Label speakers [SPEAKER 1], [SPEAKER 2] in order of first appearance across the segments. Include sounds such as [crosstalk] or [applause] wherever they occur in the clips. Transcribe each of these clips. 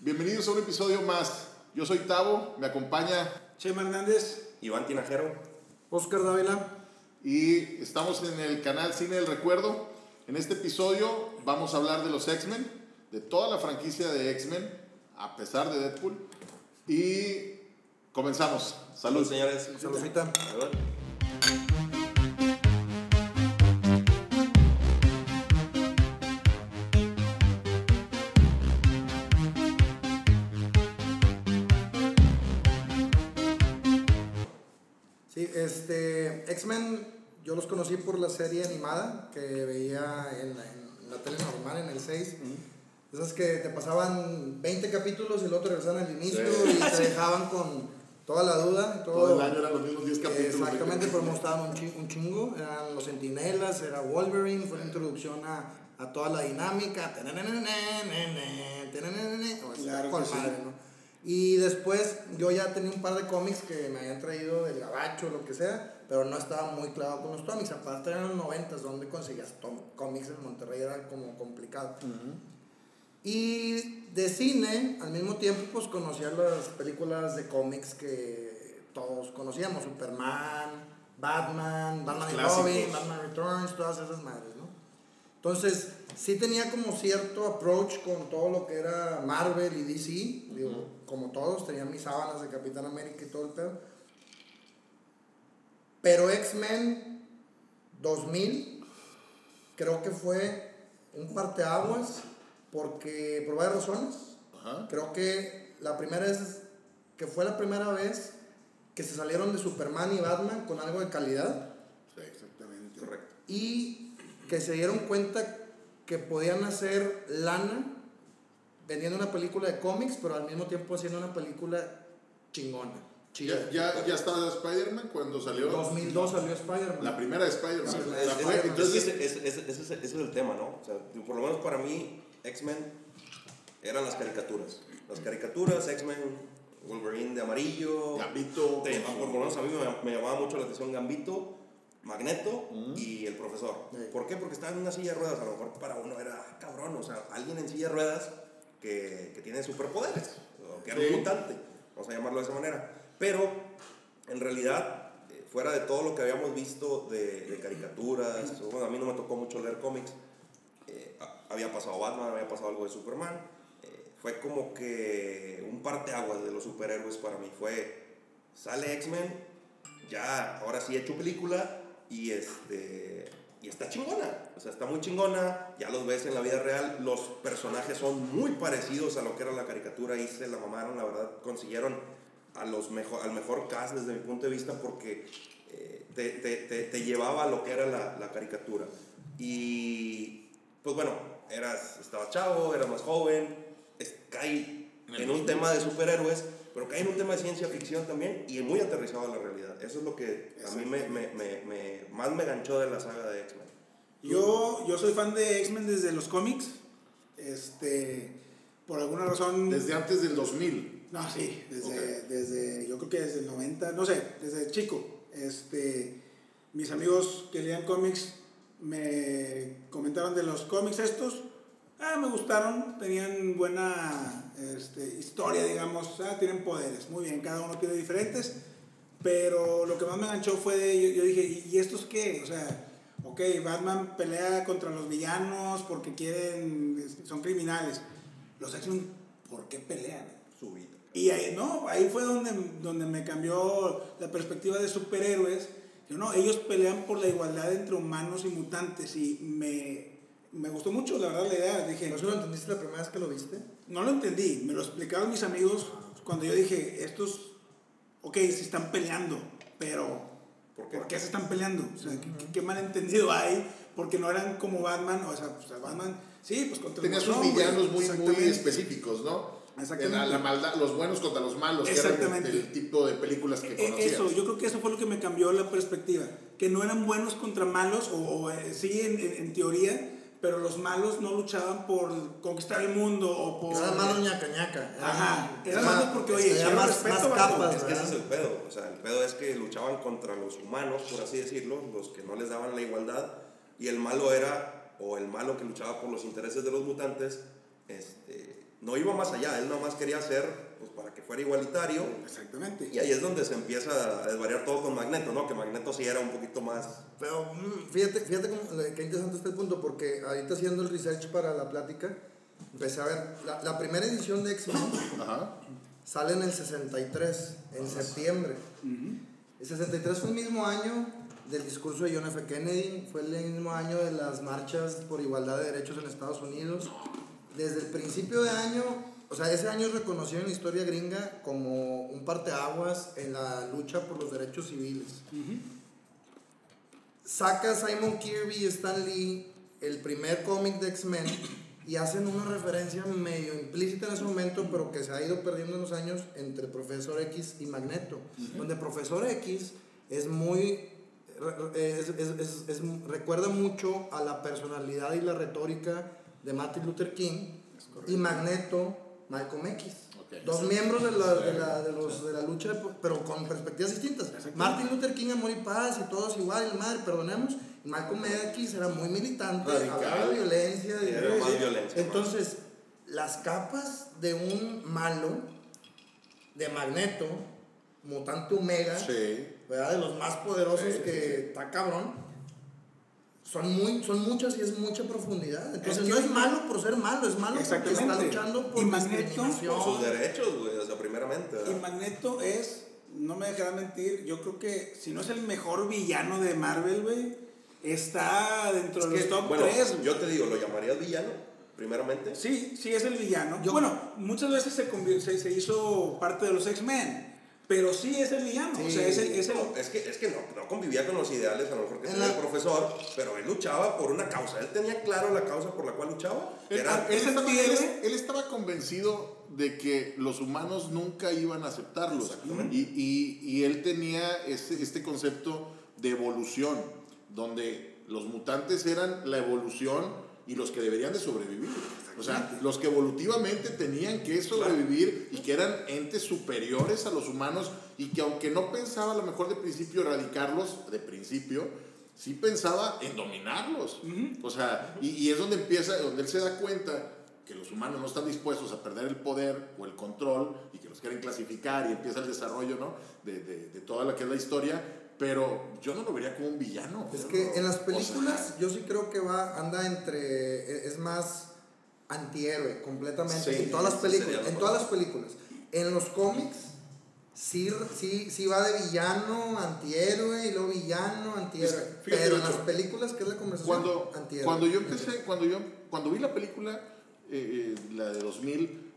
[SPEAKER 1] Bienvenidos a un episodio más. Yo soy Tavo, me acompaña
[SPEAKER 2] Chema Hernández,
[SPEAKER 3] Iván Tinajero.
[SPEAKER 2] Oscar Dávila.
[SPEAKER 1] y estamos en el canal Cine del Recuerdo. En este episodio vamos a hablar de los X-Men, de toda la franquicia de X-Men, a pesar de Deadpool. Y comenzamos. Salud.
[SPEAKER 3] Salud, señores.
[SPEAKER 2] Saludcita.
[SPEAKER 3] Salud.
[SPEAKER 2] Yo los conocí por la serie animada que veía en la, en la tele normal, en el 6. Esas que te pasaban 20 capítulos y el otro regresaban al inicio
[SPEAKER 1] Sí.
[SPEAKER 2] y te dejaban con toda la duda. Todo,
[SPEAKER 1] Todo el año eran los mismos 10 capítulos.
[SPEAKER 2] Exactamente, pero mostraban un, chi- un chingo. Eran los sentinelas, era Wolverine, fue la introducción a, a toda la dinámica. O sea,
[SPEAKER 4] Claro
[SPEAKER 2] con
[SPEAKER 4] que sí.
[SPEAKER 2] madre, ¿no? Y después yo ya tenía un par de cómics que me habían traído del gabacho, lo que sea, pero no estaba muy clavado con los cómics. Aparte eran los 90, donde conseguías cómics en Monterrey era como complicado. Y de cine, al mismo tiempo, pues conocía las películas de cómics que todos conocíamos: Superman, Batman, Batman y. Robin, Batman Returns, todas esas madres, ¿no? Entonces, sí tenía como cierto approach con todo lo que era Marvel y DC, digo, como todos, tenía mis sábanas de Capitán América y todo el pedo. Pero X-Men 2000 creo que fue un parteaguas porque por varias razones.
[SPEAKER 1] Ajá.
[SPEAKER 2] Creo que la primera vez que fue la primera vez que se salieron de Superman y Batman con algo de calidad
[SPEAKER 1] Sí, exactamente.
[SPEAKER 3] Correcto.
[SPEAKER 2] y que se dieron cuenta que podían hacer lana vendiendo una película de cómics, pero al mismo tiempo haciendo una película chingona.
[SPEAKER 1] Ya, ya, ya estaba Spider-Man cuando salió
[SPEAKER 2] 2002 salió Spider-Man.
[SPEAKER 1] la primera de Spider-Man.
[SPEAKER 2] Sí, Spider-Man.
[SPEAKER 1] entonces,
[SPEAKER 3] ese, ese- ese- ese- ese es el tema, ¿no? O sea, por lo menos para mí, X-Men eran las caricaturas. Las caricaturas, X-Men, Wolverine de amarillo.
[SPEAKER 1] Gambito.
[SPEAKER 3] Te por lo menos a mí me, me llamaba mucho la atención Gambito, Magneto y el profesor.
[SPEAKER 2] Sí.
[SPEAKER 3] ¿Por qué? Porque estaba en una silla de ruedas. A lo mejor para uno era "Ah, cabrón, o sea, alguien en silla de ruedas que, que tiene superpoderes, o que era
[SPEAKER 1] Sí.
[SPEAKER 3] un mutante, vamos a llamarlo de esa manera. Pero en realidad, eh, fuera de todo lo que habíamos visto de, de caricaturas, bueno, a mí no me tocó mucho leer cómics, eh, había pasado Batman, había pasado algo de Superman, eh, fue como que un parteaguas de los superhéroes para mí. Fue, sale X-Men, ya, ahora sí he hecho película y este... Y está chingona, o sea, está muy chingona, ya los ves en la vida real, los personajes son muy parecidos a lo que era la caricatura y se la mamaron, la verdad, consiguieron a los mejor, al mejor cast desde mi punto de vista porque eh, te, te, te, te llevaba a lo que era la, la caricatura. Y pues bueno, eras, estaba chavo, eras más joven, es, cae en un tema de superhéroes, pero cae en un tema de ciencia ficción también y muy aterrizado a la realidad. Eso es lo que a mí me, me, me, me- más me ganchó de la saga de X-Men.
[SPEAKER 4] Yo, yo soy fan de X-Men desde los cómics. Este, por alguna razón.
[SPEAKER 1] desde antes del 2000.
[SPEAKER 4] No, sí, desde, desde, yo creo que desde el 90, no sé, desde chico. Este, mis amigos que leían cómics me comentaron de los cómics estos. Ah, me gustaron, tenían buena este, historia, digamos, ah, tienen poderes, muy bien, cada uno tiene diferentes. Pero lo que más me enganchó fue, de- yo, yo dije, ¿y y estos qué? O sea, ok, Batman pelea contra los villanos porque quieren, son criminales. Los X-Men, ¿por qué pelean?
[SPEAKER 3] Su vida.
[SPEAKER 4] Y ahí, no, ahí fue donde, donde me cambió la perspectiva de superhéroes. Yo, no, ellos pelean por la igualdad entre humanos y mutantes y me, me gustó mucho, la verdad, la idea. Dije,
[SPEAKER 2] ¿No lo entendiste la primera vez que lo viste?
[SPEAKER 4] no lo entendí, me lo explicaron mis amigos cuando yo dije, estos, ok, se están peleando, pero
[SPEAKER 3] ¿Por qué?
[SPEAKER 4] ¿por qué se están peleando? O sea, ¿qué, qué- qué malentendido hay? Porque no eran como Batman, o sea, pues, Batman, sí, pues contra
[SPEAKER 1] Tenía
[SPEAKER 4] el
[SPEAKER 1] sus villanos muy, muy
[SPEAKER 4] exactamente.
[SPEAKER 1] específicos, ¿no?
[SPEAKER 4] Exactamente.
[SPEAKER 1] La, la maldad, los buenos contra los malos, que era
[SPEAKER 4] Exactamente.
[SPEAKER 1] el, el tipo de películas que
[SPEAKER 4] Eh,
[SPEAKER 1] conocías.
[SPEAKER 4] Eso, yo creo que eso fue lo que me cambió la perspectiva. Que no eran buenos contra malos, o, o, eh, sí en, en- en teoría, pero los malos no luchaban por conquistar el mundo o por...
[SPEAKER 2] Era malo ñaca ñaca. Era-
[SPEAKER 4] Ajá, era malo porque, oye,
[SPEAKER 2] tenía
[SPEAKER 4] quiero
[SPEAKER 2] más,
[SPEAKER 4] respeto,
[SPEAKER 2] más capas,
[SPEAKER 3] Es que ese es el pedo. O sea, el pedo es que luchaban contra los humanos, por así decirlo, los que no les daban la igualdad. Y el malo era, o el malo que luchaba por los intereses de los mutantes, este, no iba más allá, él nomás quería hacer pues, para que fuera igualitario.
[SPEAKER 4] Exactamente.
[SPEAKER 3] Y ahí es donde se empieza a desvariar todo con Magneto, ¿no? Que Magneto sí era un poquito más...
[SPEAKER 2] Pero mm, fíjate, fíjate cómo, qué interesante está el punto, porque ahorita haciendo el research para la plática, empecé a ver, la, la primera edición de X-Men [coughs] sale en el 63, en septiembre. El 63 fue el mismo año del discurso de John F. Kennedy, fue el mismo año de las marchas por igualdad de derechos en Estados Unidos. Desde el principio de año, o sea, ese año es reconocido en la historia gringa como un parteaguas en la lucha por los derechos civiles. Saca Simon Kirby y Stan Lee el primer cómic de X-Men y hacen una referencia medio implícita en ese momento, pero que se ha ido perdiendo en los años entre Profesor X y Magneto. Donde Profesor X es muy. es- es- es- recuerda mucho a la personalidad y la retórica de Martin Luther King y Magneto, Malcolm X. Dos miembros de la, de la, de los, de la lucha, pero con perspectivas distintas. Martin Luther King, amor y paz, y todos igual, y madre, perdonemos. Y Malcolm X era muy militante, hablaba de violencia. y-
[SPEAKER 3] Era más violencia,
[SPEAKER 2] Entonces, las capas de un malo, de Magneto, mutante Omega,
[SPEAKER 1] Sí.
[SPEAKER 2] ¿verdad? De los más poderosos
[SPEAKER 1] Sí,
[SPEAKER 2] que
[SPEAKER 1] sí,
[SPEAKER 2] está cabrón. Son, muy, son muchas y es mucha profundidad. Entonces
[SPEAKER 4] que-
[SPEAKER 2] no es malo por ser malo, es malo porque está luchando por
[SPEAKER 4] Y Magneto,
[SPEAKER 2] discriminación.
[SPEAKER 3] Por sus derechos, güey, o sea, primeramente.
[SPEAKER 4] Y. Magneto es, no me dejarán mentir, yo creo que si no es el mejor villano de Marvel, güey, está dentro
[SPEAKER 3] Es
[SPEAKER 4] de los top
[SPEAKER 3] bueno,
[SPEAKER 4] 3.
[SPEAKER 3] yo te digo, ¿lo llamarías villano? Primeramente.
[SPEAKER 4] Sí, sí es el villano.
[SPEAKER 2] Yo-
[SPEAKER 4] bueno, muchas veces se, convi- se, se hizo parte de los X-Men, pero sí es el villano. O sea, es el... Es el
[SPEAKER 3] No, es que, es que no, no convivía con los ideales, a lo mejor que
[SPEAKER 2] En
[SPEAKER 3] tenía el profesor, pero él luchaba por una causa. Él tenía claro la causa por la cual luchaba.
[SPEAKER 1] Él,
[SPEAKER 3] Era,
[SPEAKER 1] él estaba, él él estaba convencido de que los humanos nunca iban a aceptarlos. Y, y- y él tenía este, este concepto de evolución, donde los mutantes eran la evolución y los que deberían de sobrevivir. O sea, los que evolutivamente tenían que sobrevivir y que eran entes superiores a los humanos y que aunque no pensaba a lo mejor de principio erradicarlos, de principio, sí pensaba en dominarlos. O sea, y, y es donde empieza, donde él se da cuenta que los humanos no están dispuestos a perder el poder o el control y que los quieren clasificar y empieza el desarrollo, ¿no? De, de, de toda la que es la historia, pero yo no lo vería como un villano.
[SPEAKER 2] Es que en las
[SPEAKER 1] O sea,
[SPEAKER 2] películas yo sí creo que va, anda entre, e- es más antihéroe completamente.
[SPEAKER 1] Sí,
[SPEAKER 2] en todas las películas. En todas las películas. En los cómics sí, sí, sí va de villano, antihéroe y luego villano, antihéroe. Pero en las películas, que es la conversación?
[SPEAKER 1] cuando,
[SPEAKER 2] antihéroe.
[SPEAKER 1] cuando yo empecé, cuando yo, cuando vi la película, eh, eh, la de 2000,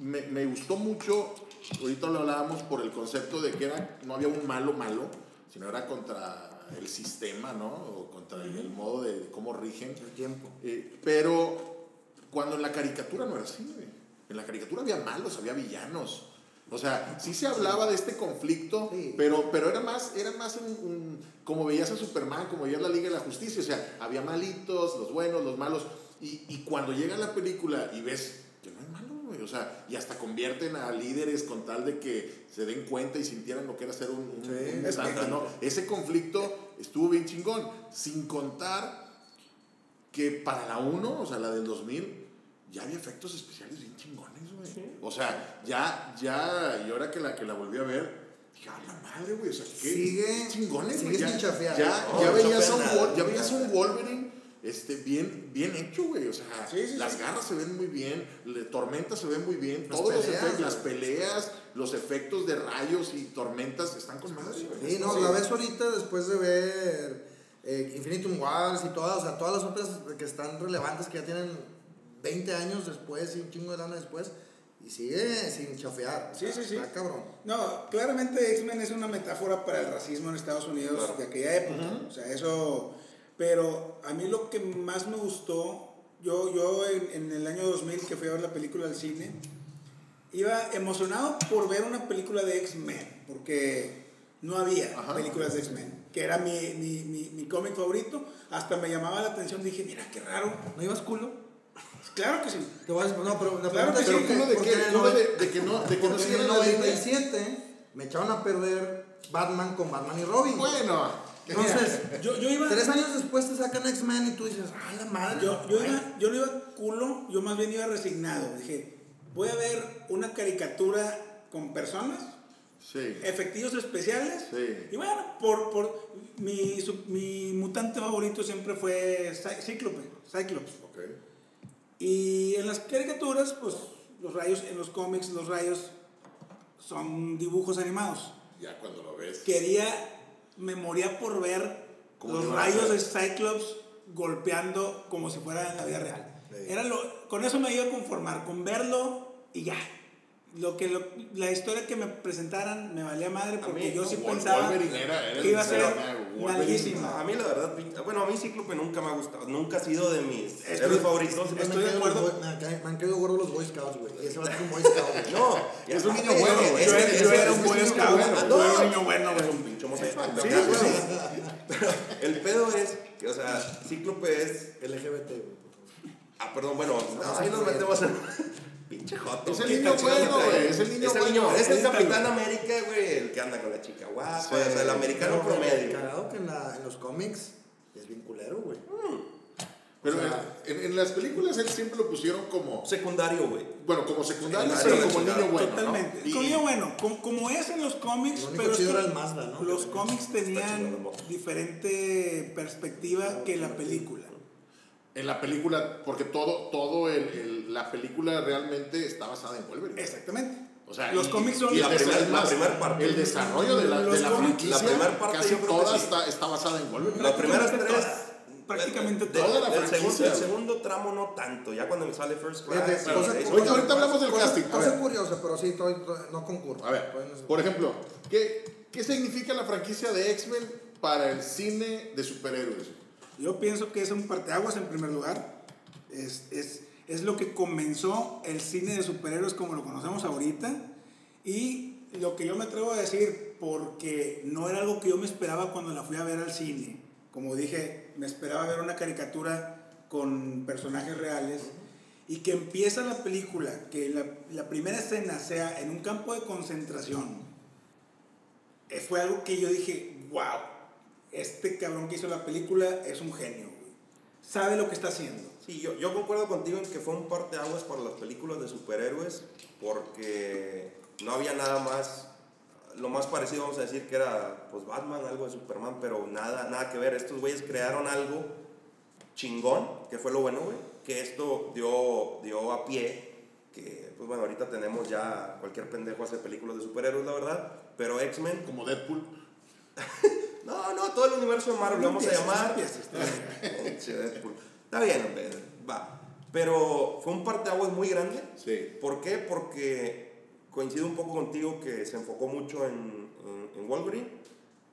[SPEAKER 1] me, me gustó mucho, ahorita lo hablábamos por el concepto de que era, no había un malo malo, sino era contra el sistema, ¿no? O contra el, el modo de, de cómo rigen.
[SPEAKER 2] El tiempo.
[SPEAKER 1] Eh, pero cuando en la caricatura no era así, güey. En la caricatura había malos, había villanos. O sea, sí se hablaba de este conflicto,
[SPEAKER 2] Sí.
[SPEAKER 1] pero, pero era más, era más un, un- como veías a Superman, como veías la Liga de la Justicia. O sea, había malitos, los buenos, los malos. Y, y cuando llega la película y ves que no hay malos, güey. O sea, y hasta convierten a líderes con tal de que se den cuenta y sintieran lo que era ser un, un,
[SPEAKER 2] Sí,
[SPEAKER 1] un
[SPEAKER 2] es
[SPEAKER 1] ¿no? Ese conflicto estuvo bien chingón. Sin contar que para la 1, o sea, la del 2000, ya había efectos especiales bien chingones, güey. O sea, ya, ya, y ahora que la, que la volví a ver, dije, a la madre, güey, o sea, qué,
[SPEAKER 2] Sigue-
[SPEAKER 1] chingones, güey. Ya, ya, ya veías, un. Wol- ya veías a un Wolverine este, bien, bien hecho, güey. O sea,
[SPEAKER 4] Sí, sí,
[SPEAKER 1] las
[SPEAKER 4] sí.
[SPEAKER 1] garras se ven muy bien, le- Tormenta se ven muy bien,
[SPEAKER 2] Las
[SPEAKER 1] todos los efectos, las peleas, los efectos de rayos y tormentas están con madre, güey.
[SPEAKER 2] Sí, no, la ves ahorita después de ver eh, Infinitum Wars y todas, o sea, todas las otras que están relevantes que ya tienen 20 años después y un chingo de lana después y sigue sin chafear.
[SPEAKER 4] Sí, sí, sí.
[SPEAKER 2] Está cabrón.
[SPEAKER 4] No, claramente X-Men es una metáfora para el racismo en Estados Unidos
[SPEAKER 3] Claro.
[SPEAKER 4] de aquella época. O sea, eso. Pero a mí lo que más me gustó, yo, yo en, en el año 2000 que fui a ver la película al cine, iba emocionado por ver una película de X-Men, porque no había
[SPEAKER 1] Ajá.
[SPEAKER 4] películas de X-Men, que era mi, mi, mi, mi cómic favorito. Hasta me llamaba la atención, dije, mira qué raro.
[SPEAKER 2] ¿No ibas culo?
[SPEAKER 4] Claro que sí.
[SPEAKER 2] Te voy a decir, no, pero la
[SPEAKER 4] Claro
[SPEAKER 2] pregunta
[SPEAKER 4] que
[SPEAKER 2] es
[SPEAKER 1] Pero
[SPEAKER 4] sí,
[SPEAKER 1] culo de culo
[SPEAKER 2] noven-
[SPEAKER 1] de, de que no, de que no
[SPEAKER 2] en el
[SPEAKER 1] la línea.
[SPEAKER 2] 97 me echaron a perder Batman con Batman y Robin.
[SPEAKER 1] Bueno,
[SPEAKER 2] Entonces, [laughs]
[SPEAKER 4] Yo, yo iba.
[SPEAKER 2] tres años después te sacan X-Men y tú dices, ah, la madre.
[SPEAKER 4] Yo, yo, iba, yo no iba culo, yo más bien iba resignado. Dije, voy a ver una caricatura con personas,
[SPEAKER 1] Sí.
[SPEAKER 4] efectivos especiales.
[SPEAKER 1] Sí.
[SPEAKER 4] Y bueno, por, por mi, mi mutante favorito siempre fue Cy- Cíclope, Cyclops.
[SPEAKER 1] Ok.
[SPEAKER 4] Y en las caricaturas, pues los rayos, en los cómics, los rayos son dibujos animados.
[SPEAKER 1] Ya cuando lo ves.
[SPEAKER 4] Quería, me moría por ver
[SPEAKER 1] ¿Cómo
[SPEAKER 4] los rayos de? Cyclops golpeando como si fuera en la vida real.
[SPEAKER 2] Sí.
[SPEAKER 4] Era lo, con eso me iba a conformar, con verlo y ya. Lo que lo- la historia que me presentaran me valía madre porque
[SPEAKER 3] mí,
[SPEAKER 4] yo
[SPEAKER 3] no,
[SPEAKER 4] sí pensaba
[SPEAKER 1] era- era
[SPEAKER 4] que iba a ser nalguísima.
[SPEAKER 3] A mí la verdad, bueno, a mí Cíclope nunca me ha gustado, nunca ha sido de mis
[SPEAKER 4] Estoy-
[SPEAKER 3] héroes favoritos.
[SPEAKER 4] Estoy
[SPEAKER 2] han
[SPEAKER 4] de
[SPEAKER 2] caído
[SPEAKER 4] acuerdo.
[SPEAKER 2] los boy- Me han caído- gordos los Boy Scouts, güey. Y ese va a ser un Boy Scout, güey.
[SPEAKER 3] No, [laughs]
[SPEAKER 1] Es un niño bueno,
[SPEAKER 3] es
[SPEAKER 1] güey.
[SPEAKER 4] Yo,
[SPEAKER 3] es
[SPEAKER 4] era- un Boy Scout,
[SPEAKER 3] un
[SPEAKER 4] yo era un
[SPEAKER 3] bueno.
[SPEAKER 4] niño bueno,
[SPEAKER 3] Es
[SPEAKER 4] güey.
[SPEAKER 3] un pinche homosexual. [laughs] El pedo es que, o sea, Cíclope es.
[SPEAKER 2] LGBT, güey.
[SPEAKER 3] Ah, perdón, bueno, ahí nos metemos en. Pinche joto.
[SPEAKER 1] Es el
[SPEAKER 3] ¿qué
[SPEAKER 1] niño bueno, güey, es el niño
[SPEAKER 3] Es el
[SPEAKER 1] bueno.
[SPEAKER 3] niño, es el Capitán América, güey, el que anda con la chica guapa,
[SPEAKER 1] Sí.
[SPEAKER 3] o sea, el americano
[SPEAKER 2] Pero,
[SPEAKER 3] promedio.
[SPEAKER 2] Cagado que en, la- en los cómics es bien culero, güey.
[SPEAKER 1] Pero
[SPEAKER 2] O sea,
[SPEAKER 1] en, en las películas él siempre lo pusieron como.
[SPEAKER 3] Secundario, güey.
[SPEAKER 1] Bueno, como secundario,
[SPEAKER 3] Sí,
[SPEAKER 1] pero como niño bueno. ¿no?
[SPEAKER 4] Totalmente.
[SPEAKER 1] Y-
[SPEAKER 4] Con niño bueno, como, como es en los cómics,
[SPEAKER 2] Lo
[SPEAKER 4] pero que
[SPEAKER 2] era el Mazda, ¿no?
[SPEAKER 4] los cómics tenían
[SPEAKER 3] ¿no?
[SPEAKER 4] diferente perspectiva que la película.
[SPEAKER 1] En la película, porque todo, todo el, el- la película realmente está basada en Wolverine.
[SPEAKER 4] Exactamente.
[SPEAKER 1] O sea,
[SPEAKER 4] los
[SPEAKER 1] y-
[SPEAKER 4] cómics son
[SPEAKER 1] y
[SPEAKER 3] la
[SPEAKER 1] el
[SPEAKER 3] primer-
[SPEAKER 1] desa-
[SPEAKER 3] la
[SPEAKER 1] más,
[SPEAKER 3] primer parte.
[SPEAKER 1] El desarrollo de la, de la franquicia,
[SPEAKER 3] la primer parte
[SPEAKER 1] casi toda
[SPEAKER 3] sí.
[SPEAKER 1] está, está basada en Wolverine.
[SPEAKER 3] Las primeras
[SPEAKER 4] Prácticamente
[SPEAKER 3] tres.
[SPEAKER 4] todas. Prácticamente
[SPEAKER 3] de-
[SPEAKER 1] toda la
[SPEAKER 3] el, segundo,
[SPEAKER 1] franquicia,
[SPEAKER 3] el segundo tramo no tanto, ya cuando me sale First Class.
[SPEAKER 2] Cosa-
[SPEAKER 1] Ahorita- ahorita hablamos del
[SPEAKER 2] cosa-
[SPEAKER 1] casting,
[SPEAKER 2] Cosa curiosa, pero sí, estoy- no concurro.
[SPEAKER 1] A ver, por ejemplo, ¿qué, ¿qué significa la franquicia de X-Men para el cine de superhéroes?
[SPEAKER 4] Yo pienso que es un parteaguas en primer lugar. Es, es, es lo que comenzó el cine de superhéroes como lo conocemos ahorita. Y lo que yo me atrevo a decir, porque no era algo que yo me esperaba cuando la fui a ver al cine. Como dije, me esperaba ver una caricatura con personajes reales. Y que empieza la película, que la, la primera escena sea en un campo de concentración. eh, Fue algo que yo dije, wow, este cabrón que hizo la película es un genio, güey. Sabe lo que está haciendo.
[SPEAKER 3] Sí, yo, yo concuerdo contigo en que fue un parteaguas para las películas de superhéroes porque no había nada más, lo más parecido vamos a decir que era pues Batman, algo de Superman, pero nada, nada que ver. Estos güeyes crearon algo chingón, que fue lo bueno, güey, que esto dio, dio a pie, que pues bueno, ahorita tenemos ya cualquier pendejo hace películas de superhéroes, la verdad, pero X-Men,
[SPEAKER 1] Como Deadpool. [laughs]
[SPEAKER 3] no, no, todo el universo de Marvel, lo vamos a llamar.
[SPEAKER 4] está bien. [laughs]
[SPEAKER 3] Che, Deadpool. Está bien, hombre, va. Pero fue un parteaguas muy grande.
[SPEAKER 1] Sí.
[SPEAKER 3] ¿Por qué? Porque coincido un poco contigo que se enfocó mucho en, en, en Wolverine,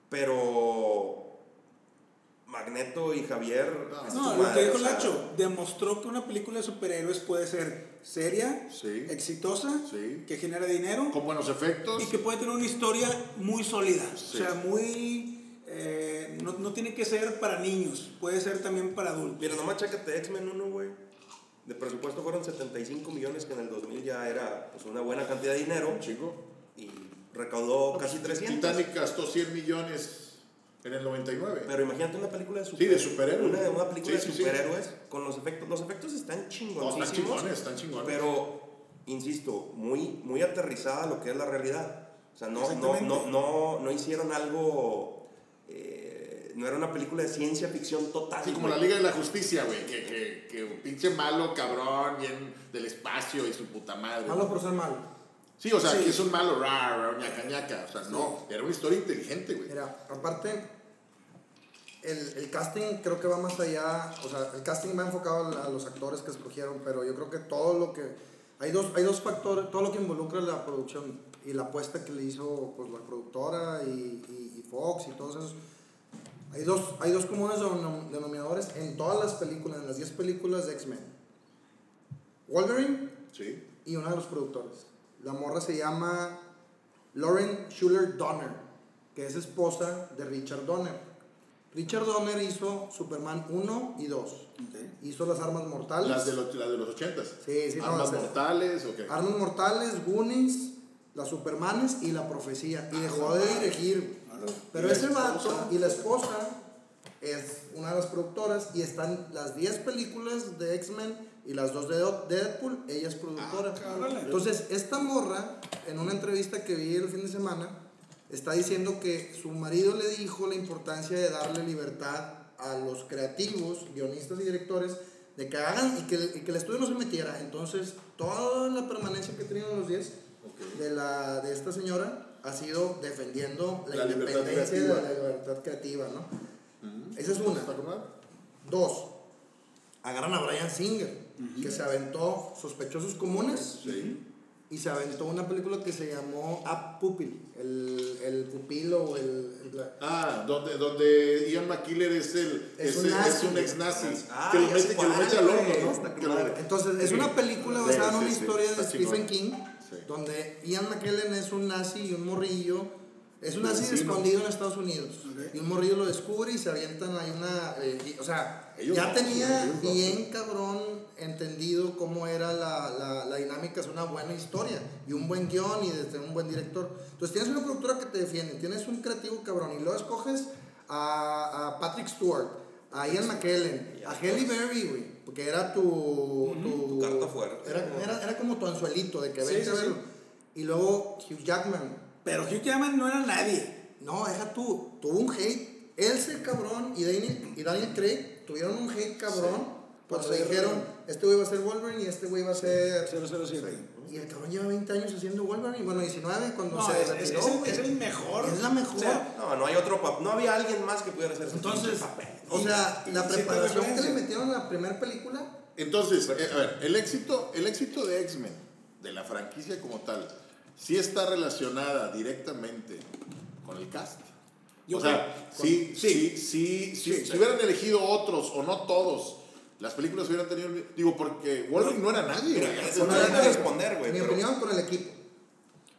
[SPEAKER 3] pero Magneto y Javier.
[SPEAKER 1] No,
[SPEAKER 4] No, lo que dijo
[SPEAKER 3] o sea,
[SPEAKER 4] Nacho, demostró que una película de superhéroes puede ser seria,
[SPEAKER 1] Sí.
[SPEAKER 4] exitosa,
[SPEAKER 1] Sí.
[SPEAKER 4] que genera dinero
[SPEAKER 1] Con buenos efectos.
[SPEAKER 4] y que puede tener una historia muy sólida.
[SPEAKER 1] Sí.
[SPEAKER 4] O sea, muy... eh, no, no tiene que ser para niños, puede ser también para adultos.
[SPEAKER 3] Mira, nomás chécate X-Men 1, güey. De presupuesto fueron 75 millones, que en el 2000 ya era pues, una buena cantidad de dinero.
[SPEAKER 1] Chico.
[SPEAKER 3] Y recaudó casi 300.
[SPEAKER 1] Titanic gastó 100 millones en el 99.
[SPEAKER 3] Pero imagínate una película de
[SPEAKER 1] Sí,
[SPEAKER 3] superhéroes.
[SPEAKER 1] de superhéroes.
[SPEAKER 3] Una, una película
[SPEAKER 1] Sí,
[SPEAKER 3] de
[SPEAKER 1] sí, sí.
[SPEAKER 3] superhéroes con los efectos. Los efectos están
[SPEAKER 1] No,
[SPEAKER 3] chingoncísimos.
[SPEAKER 1] están chingones, están chingones.
[SPEAKER 3] Pero, insisto, muy, muy aterrizada a lo que es la realidad. O sea, no, no, no, no, no hicieron algo. eh, no era una película de ciencia ficción total.
[SPEAKER 1] Así como
[SPEAKER 3] güey.
[SPEAKER 1] la Liga de la Justicia, güey. Que, que, que un pinche malo, cabrón, bien del espacio y su puta madre.
[SPEAKER 2] Malo por ser malo.
[SPEAKER 1] Sí, o sea,
[SPEAKER 4] Sí.
[SPEAKER 1] que es un malo, rar, ñaca, ñaca. O sea, no, era una historia inteligente, güey.
[SPEAKER 2] Mira, aparte, el, el casting creo que va más allá, o sea, el casting va enfocado a, a los actores que escogieron, pero yo creo que todo lo que, hay dos, hay dos factores, todo lo que involucra la producción y la apuesta que le hizo pues, la productora y, y- y Fox y todos esos. Hay dos, hay dos comunes denom- denominadores en todas las películas, en las 10 películas de X-Men. Wolverine
[SPEAKER 1] Sí.
[SPEAKER 2] y uno de los productores. La morra se llama Lauren Schuller Donner, que es esposa de Richard Donner. Richard Donner hizo Superman 1 y 2. Hizo las armas mortales.
[SPEAKER 1] Las de los, las de los 80
[SPEAKER 2] Sí, sí,
[SPEAKER 1] Armas mortales, ok.
[SPEAKER 2] Armas mortales, Goonies, las Supermanes y la profecía. Y dejó de dirigir. Pero
[SPEAKER 1] ¿Y la
[SPEAKER 2] ese vato y la esposa es una de las productoras y están las 10 películas de X-Men y las dos de Deadpool, ella es productora.
[SPEAKER 4] cabrón.
[SPEAKER 2] Entonces, esta morra, en una entrevista que vi el fin de semana, está diciendo que su marido le dijo la importancia de darle libertad a los creativos, guionistas y directores, de que hagan y que, y que el estudio no se metiera. Entonces, toda la permanencia que he tenido en los 10 de, la, de esta señora ha sido defendiendo la,
[SPEAKER 1] La
[SPEAKER 2] independencia
[SPEAKER 1] creativa.
[SPEAKER 2] la, libertad creativa, ¿no? Esa es una. Dos, agarran a Brian Singer, que se aventó Sospechosos Comunes
[SPEAKER 1] Sí.
[SPEAKER 2] y se aventó una película que se llamó Up Pupil, el, el pupilo o el... la-
[SPEAKER 1] Ah, donde, donde Ian McKiller es el
[SPEAKER 2] Es
[SPEAKER 1] es,
[SPEAKER 2] un
[SPEAKER 1] el-
[SPEAKER 2] nazi.
[SPEAKER 1] es un ex nazi
[SPEAKER 3] Ah,
[SPEAKER 1] que lo mete, que lo mete al horno. ¿no?
[SPEAKER 2] Entonces, es
[SPEAKER 1] Sí.
[SPEAKER 2] una película
[SPEAKER 1] Sí,
[SPEAKER 2] basada en
[SPEAKER 1] sí,
[SPEAKER 2] una
[SPEAKER 1] sí,
[SPEAKER 2] historia de Stephen. King,
[SPEAKER 1] Sí.
[SPEAKER 2] donde Ian McKellen es un nazi y un morrillo. Es un
[SPEAKER 1] vecino.
[SPEAKER 2] escondido en Estados Unidos.
[SPEAKER 4] Ok.
[SPEAKER 2] Y un morrillo lo descubre y se avientan ahí una. eh, y- o sea,
[SPEAKER 1] Ellos
[SPEAKER 2] ya tenía
[SPEAKER 1] ellos
[SPEAKER 2] bien cabrón entendido cómo era la, la, la dinámica. Es una buena historia y un buen guion y desde un buen director. Entonces tienes una productora que te defiende, tienes un creativo cabrón y luego escoges a, a Patrick Stewart, a Ian McKellen, a Halle Berry, güey, porque era tu, tu,
[SPEAKER 3] Tu carta fuerte.
[SPEAKER 2] Era, era, era como tu anzuelito de que
[SPEAKER 4] Sí,
[SPEAKER 2] vente a
[SPEAKER 4] sí, sí.
[SPEAKER 2] verlo. Y luego Hugh Jackman.
[SPEAKER 4] Pero Hugh Jackman no era nadie.
[SPEAKER 2] No, deja tú. Tuvo un hate. Él se cabrón y Daniel, y Daniel Craig tuvieron un hate cabrón. Cuando
[SPEAKER 4] Por ser-
[SPEAKER 2] dijeron, este güey va a ser Wolverine y este güey va a ser...
[SPEAKER 4] 007.
[SPEAKER 2] Y el cabrón lleva 20 años haciendo Wolverine. Bueno, 19 cuando
[SPEAKER 4] No,
[SPEAKER 2] se
[SPEAKER 4] es, es-
[SPEAKER 2] retiró,
[SPEAKER 4] es el, es el mejor.
[SPEAKER 2] Es la mejor.
[SPEAKER 4] O sea,
[SPEAKER 3] No, no hay otro papel. No había alguien más que pudiera hacer ese
[SPEAKER 2] Entonces,
[SPEAKER 3] papel.
[SPEAKER 2] o sea,
[SPEAKER 4] Y-
[SPEAKER 2] la
[SPEAKER 4] y
[SPEAKER 2] preparación que
[SPEAKER 4] referencia.
[SPEAKER 2] le metieron a la primera película...
[SPEAKER 1] Entonces, eh, a ver, el éxito, el éxito de X-Men, de la franquicia como tal, sí está relacionada directamente con el cast.
[SPEAKER 4] Yo
[SPEAKER 1] o sea,
[SPEAKER 4] creo-
[SPEAKER 1] sí, sí, sí, sí,
[SPEAKER 4] Sí,
[SPEAKER 1] si hubieran elegido otros o no todos, las películas hubieran tenido. Digo, porque Wolverine no era nadie.
[SPEAKER 3] Mira,
[SPEAKER 1] güey.
[SPEAKER 3] eso no
[SPEAKER 2] el-
[SPEAKER 3] de responder, güey.
[SPEAKER 2] En mi
[SPEAKER 3] pero-
[SPEAKER 2] opinión, con el equipo.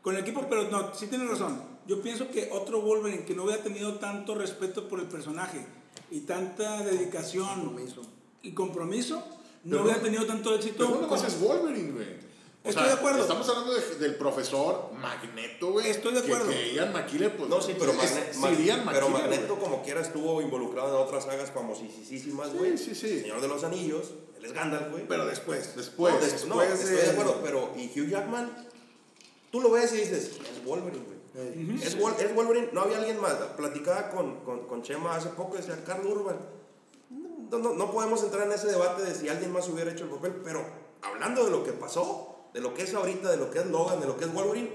[SPEAKER 4] Con el equipo, pero no, sí tienes razón. Yo pienso que otro Wolverine que no hubiera tenido tanto respeto por el personaje y tanta dedicación
[SPEAKER 2] Compromiso.
[SPEAKER 4] y compromiso, no hubiera tenido tanto éxito.
[SPEAKER 1] Pero no
[SPEAKER 4] como-
[SPEAKER 1] nomás es Wolverine, güey. O
[SPEAKER 4] Estoy
[SPEAKER 1] sea,
[SPEAKER 4] de acuerdo.
[SPEAKER 1] Estamos hablando de- del profesor Magneto, güey.
[SPEAKER 4] Estoy de
[SPEAKER 1] que-
[SPEAKER 4] acuerdo.
[SPEAKER 1] Que, Ian McKellen, pues.
[SPEAKER 3] No, sí, pero,
[SPEAKER 1] es
[SPEAKER 3] Magne- Mag-
[SPEAKER 1] Ian
[SPEAKER 3] pero Magneto como quiera estuvo involucrado en otras sagas famosísimas,
[SPEAKER 1] Sí,
[SPEAKER 3] güey.
[SPEAKER 1] sí, sí.
[SPEAKER 3] Señor de los Anillos, él es Gandalf, güey.
[SPEAKER 4] Pero después.
[SPEAKER 1] Después.
[SPEAKER 3] no, des- no,
[SPEAKER 4] después
[SPEAKER 3] estoy
[SPEAKER 4] de-
[SPEAKER 3] de acuerdo, pero y Hugh Jackman, tú lo ves y dices, es Wolverine, güey. Es, Wol- es Wolverine, no había alguien más. Platicaba con, con, con Chema hace poco, decía Carl Urban. No, no, no podemos entrar en ese debate de si alguien más hubiera hecho el papel, pero hablando de lo que pasó, de lo que es ahorita, de lo que es Logan, de lo que es Wolverine,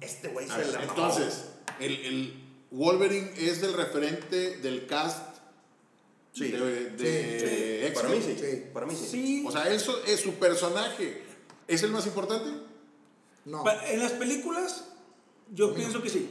[SPEAKER 3] este güey se la
[SPEAKER 1] entonces, el, el Wolverine es el referente del cast
[SPEAKER 3] Sí.
[SPEAKER 1] de, de
[SPEAKER 2] Sí,
[SPEAKER 3] para mí sí,
[SPEAKER 2] Sí.
[SPEAKER 3] para mí sí.
[SPEAKER 4] Sí.
[SPEAKER 1] O sea, eso es su personaje. ¿Es el más importante?
[SPEAKER 2] No.
[SPEAKER 4] Pa- En las películas, yo pienso que sí.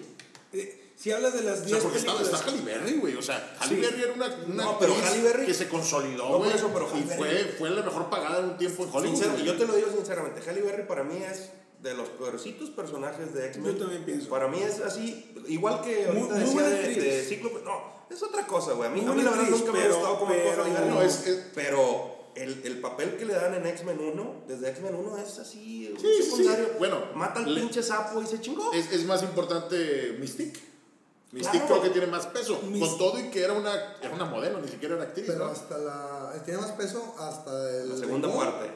[SPEAKER 4] Eh, si hablas de las
[SPEAKER 1] O sea,
[SPEAKER 4] 10
[SPEAKER 1] porque está,
[SPEAKER 4] películas.
[SPEAKER 1] está Halle Berry, güey. O sea, Halle
[SPEAKER 4] Sí.
[SPEAKER 1] Berry era una, una
[SPEAKER 3] No, pero Halle Berry-
[SPEAKER 1] que se consolidó,
[SPEAKER 3] No,
[SPEAKER 1] güey.
[SPEAKER 3] eso, pero
[SPEAKER 1] y
[SPEAKER 3] Halle
[SPEAKER 1] fue,
[SPEAKER 3] Berry-
[SPEAKER 1] fue la mejor pagada en un tiempo en Hollywood.
[SPEAKER 3] Sincero, y yo te lo digo sinceramente, Halle Berry para mí es de los peorcitos personajes de X-Men.
[SPEAKER 4] Yo también pienso.
[SPEAKER 3] Para mí es así, igual que
[SPEAKER 4] Muy-
[SPEAKER 3] ahorita
[SPEAKER 4] muy
[SPEAKER 3] decía
[SPEAKER 4] buena
[SPEAKER 3] de, de Cíclope. No, es otra cosa, güey. A mí,
[SPEAKER 4] Muy
[SPEAKER 3] a mí la verdad nunca me ha gustado como
[SPEAKER 4] pero-
[SPEAKER 3] cosa.
[SPEAKER 1] No, es- es-
[SPEAKER 3] Pero el, el papel que le dan en X-Men 1, desde X-Men 1, es así, un
[SPEAKER 1] Sí, sí, sí.
[SPEAKER 3] secundario.
[SPEAKER 1] Bueno,
[SPEAKER 3] mata al
[SPEAKER 1] le-
[SPEAKER 3] pinche sapo y se chingó.
[SPEAKER 1] es, es más importante Mystique. Mystique
[SPEAKER 3] Claro.
[SPEAKER 1] creo que tiene más peso.
[SPEAKER 4] Mis-
[SPEAKER 1] Con todo y que era una, era una modelo, ni siquiera era actriz.
[SPEAKER 2] Pero
[SPEAKER 1] ¿no?
[SPEAKER 2] hasta la. Tiene más peso hasta el.
[SPEAKER 3] la segunda
[SPEAKER 2] Limón.
[SPEAKER 3] parte.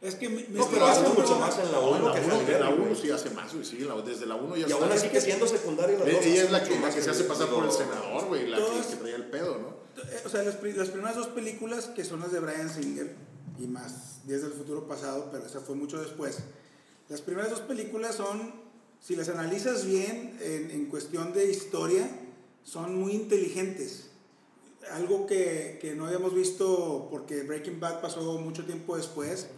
[SPEAKER 4] Es que me, me
[SPEAKER 3] No, pero hace mucho más en la
[SPEAKER 1] No,
[SPEAKER 3] 1
[SPEAKER 1] en la
[SPEAKER 3] que
[SPEAKER 1] en la
[SPEAKER 3] Berry,
[SPEAKER 1] 1
[SPEAKER 3] güey.
[SPEAKER 1] sí hace más, güey. Sí, la- desde la 1 ya
[SPEAKER 3] Y aún así que siendo secundario las
[SPEAKER 1] Eh,
[SPEAKER 3] dos
[SPEAKER 1] Ella es la que, la que se hace pasar por el senador, güey. La que, que traía el pedo, ¿no?
[SPEAKER 4] Eh, O sea, las, las primeras dos películas, que son las de Brian Singer, y más Días del Futuro Pasado, pero esa fue mucho después. Las primeras dos películas son, si las analizas bien en, en cuestión de historia, son muy inteligentes. Algo que, que no habíamos visto porque Breaking Bad pasó mucho tiempo después.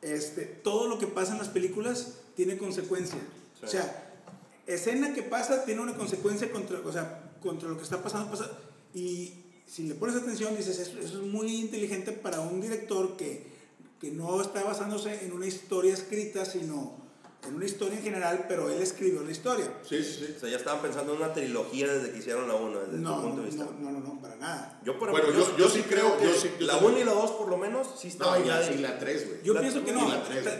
[SPEAKER 4] Este, todo lo que pasa en las películas tiene consecuencia.
[SPEAKER 3] Sí.
[SPEAKER 4] O sea, escena que pasa tiene una consecuencia contra, o sea, contra lo que está pasando. Pasa, y si le pones atención, dices, eso, eso es muy inteligente para un director que, que no está basándose en una historia escrita, sino en una historia en general, pero él escribió la historia.
[SPEAKER 1] Sí, sí, sí.
[SPEAKER 3] O sea, ya estaban pensando en una trilogía desde que hicieron la 1, desde
[SPEAKER 4] No,
[SPEAKER 3] tu punto
[SPEAKER 4] no,
[SPEAKER 3] de vista.
[SPEAKER 4] no, no, no, no, para nada.
[SPEAKER 3] Yo, por
[SPEAKER 1] Bueno,
[SPEAKER 3] ejemplo,
[SPEAKER 1] yo- yo sí creo-
[SPEAKER 3] que
[SPEAKER 1] yo sí- yo
[SPEAKER 3] la
[SPEAKER 1] también.
[SPEAKER 3] 1 y la 2 por lo menos sí
[SPEAKER 1] No,
[SPEAKER 3] estaban
[SPEAKER 1] y
[SPEAKER 3] ya
[SPEAKER 1] la,
[SPEAKER 3] de-
[SPEAKER 1] y la 3, güey.
[SPEAKER 4] Yo
[SPEAKER 3] La-
[SPEAKER 4] pienso que
[SPEAKER 1] y
[SPEAKER 4] no,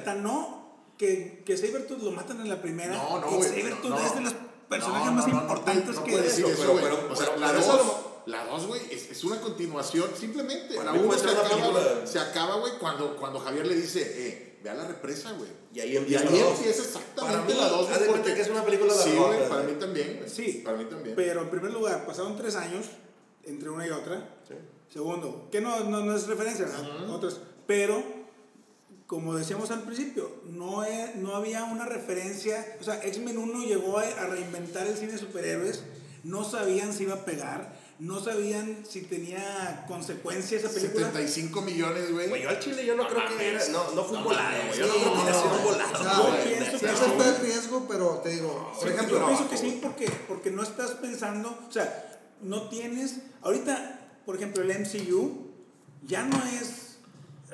[SPEAKER 4] tan no que, que Sabertooth lo matan en la primera.
[SPEAKER 1] No, no, güey,
[SPEAKER 4] Sabertooth
[SPEAKER 1] no,
[SPEAKER 4] es de los personajes
[SPEAKER 1] no,
[SPEAKER 4] más
[SPEAKER 1] no, no,
[SPEAKER 4] importantes
[SPEAKER 1] no
[SPEAKER 4] que
[SPEAKER 1] decir
[SPEAKER 3] Eso,
[SPEAKER 1] eso,
[SPEAKER 3] pero, pero,
[SPEAKER 1] O sea, la
[SPEAKER 3] pero eso a
[SPEAKER 1] dos-
[SPEAKER 3] lo-
[SPEAKER 1] la 2, güey, es, es una continuación, simplemente.
[SPEAKER 3] Para
[SPEAKER 1] la
[SPEAKER 3] mí
[SPEAKER 1] 1
[SPEAKER 3] puede
[SPEAKER 1] se se acaba, güey, cuando, cuando Javier le dice, eh, ve a la represa, güey.
[SPEAKER 3] Y ahí
[SPEAKER 1] Y
[SPEAKER 3] empieza
[SPEAKER 1] ahí
[SPEAKER 3] la dos.
[SPEAKER 1] empieza exactamente la 2,
[SPEAKER 3] haz de cuenta que es una película de
[SPEAKER 1] Sí, güey, para mí también. güey.
[SPEAKER 4] Sí,
[SPEAKER 1] Para mí también.
[SPEAKER 4] pero en primer lugar, pasaron tres años entre una y otra.
[SPEAKER 3] Sí.
[SPEAKER 4] Segundo, que no, no, no es referencia, ¿verdad? Otros, pero, como decíamos al principio, no, e- no había una referencia, o sea, X-Men 1 llegó a, a reinventar el cine de superhéroes, no sabían si iba a pegar, no sabían si tenía consecuencias esa película.
[SPEAKER 1] 75 millones, güey.
[SPEAKER 3] Güey, yo al chile yo no,
[SPEAKER 1] No
[SPEAKER 3] creo que era, no, no fue un volado, güey. Yo no
[SPEAKER 1] sí,
[SPEAKER 3] creo que haya sido un volado.
[SPEAKER 2] O
[SPEAKER 4] Yo pienso que sí.
[SPEAKER 2] está el riesgo, pero te digo, por
[SPEAKER 4] Sí,
[SPEAKER 2] ejemplo,
[SPEAKER 4] yo pienso que sí porque, porque no estás pensando, o sea, no tienes, ahorita, por ejemplo, el MCU ya no es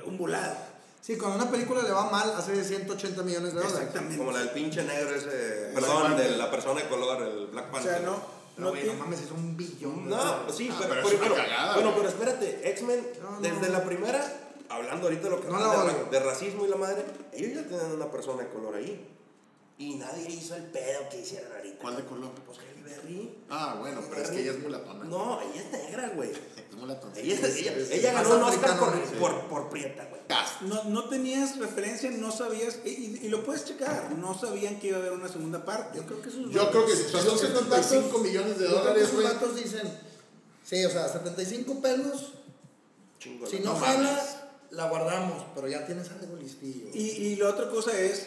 [SPEAKER 4] un volado.
[SPEAKER 2] sí, cuando a una película le va mal, hace 180 millones de dólares.
[SPEAKER 4] Exactamente.
[SPEAKER 3] Como la del pinche negro ese, perdón, de la persona de color, el Black
[SPEAKER 4] O
[SPEAKER 3] Panther.
[SPEAKER 4] sea, no,
[SPEAKER 2] No,
[SPEAKER 4] no
[SPEAKER 2] güey,
[SPEAKER 4] tiene-
[SPEAKER 2] no mames, es un billón.
[SPEAKER 3] No, sí,
[SPEAKER 1] Ah,
[SPEAKER 3] pero,
[SPEAKER 1] pero
[SPEAKER 3] pero,
[SPEAKER 1] es una
[SPEAKER 3] pero-
[SPEAKER 1] cagada,
[SPEAKER 3] bueno, pero espérate, X-Men,
[SPEAKER 2] No, no.
[SPEAKER 3] desde la primera, hablando ahorita de lo que
[SPEAKER 2] No
[SPEAKER 3] de, de racismo y la madre, ellos ya tienen una persona de color ahí. Y nadie hizo el pedo que hicieron ahorita.
[SPEAKER 1] ¿Cuál de color?
[SPEAKER 3] Pues Halle Berry.
[SPEAKER 1] Ah, bueno, pero es que ella es mulatona.
[SPEAKER 3] No, ella es negra, güey. [laughs]
[SPEAKER 1] Mulatona.
[SPEAKER 3] Ella, ella, ganó un Oscar por,
[SPEAKER 2] sí.
[SPEAKER 3] por, por prieta, güey.
[SPEAKER 4] No, no tenías referencia, no sabías, y, lo puedes checar, no sabían que iba a haber una segunda parte.
[SPEAKER 2] Yo creo que esos
[SPEAKER 1] Yo creo que son
[SPEAKER 2] yo creo que esos
[SPEAKER 1] 75
[SPEAKER 2] vatos-
[SPEAKER 1] millones de dólares, güey.
[SPEAKER 2] vatos dicen, sí, o sea, 75 pelos,
[SPEAKER 3] Chingo.
[SPEAKER 2] si
[SPEAKER 1] No
[SPEAKER 2] no jala, la guardamos, pero ya tienes algo listillo.
[SPEAKER 4] Y, y la otra cosa es,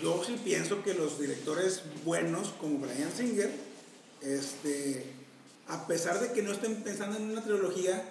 [SPEAKER 4] yo sí pienso que los directores buenos, como Brian Singer, este, a pesar de que no estén pensando en una trilogía,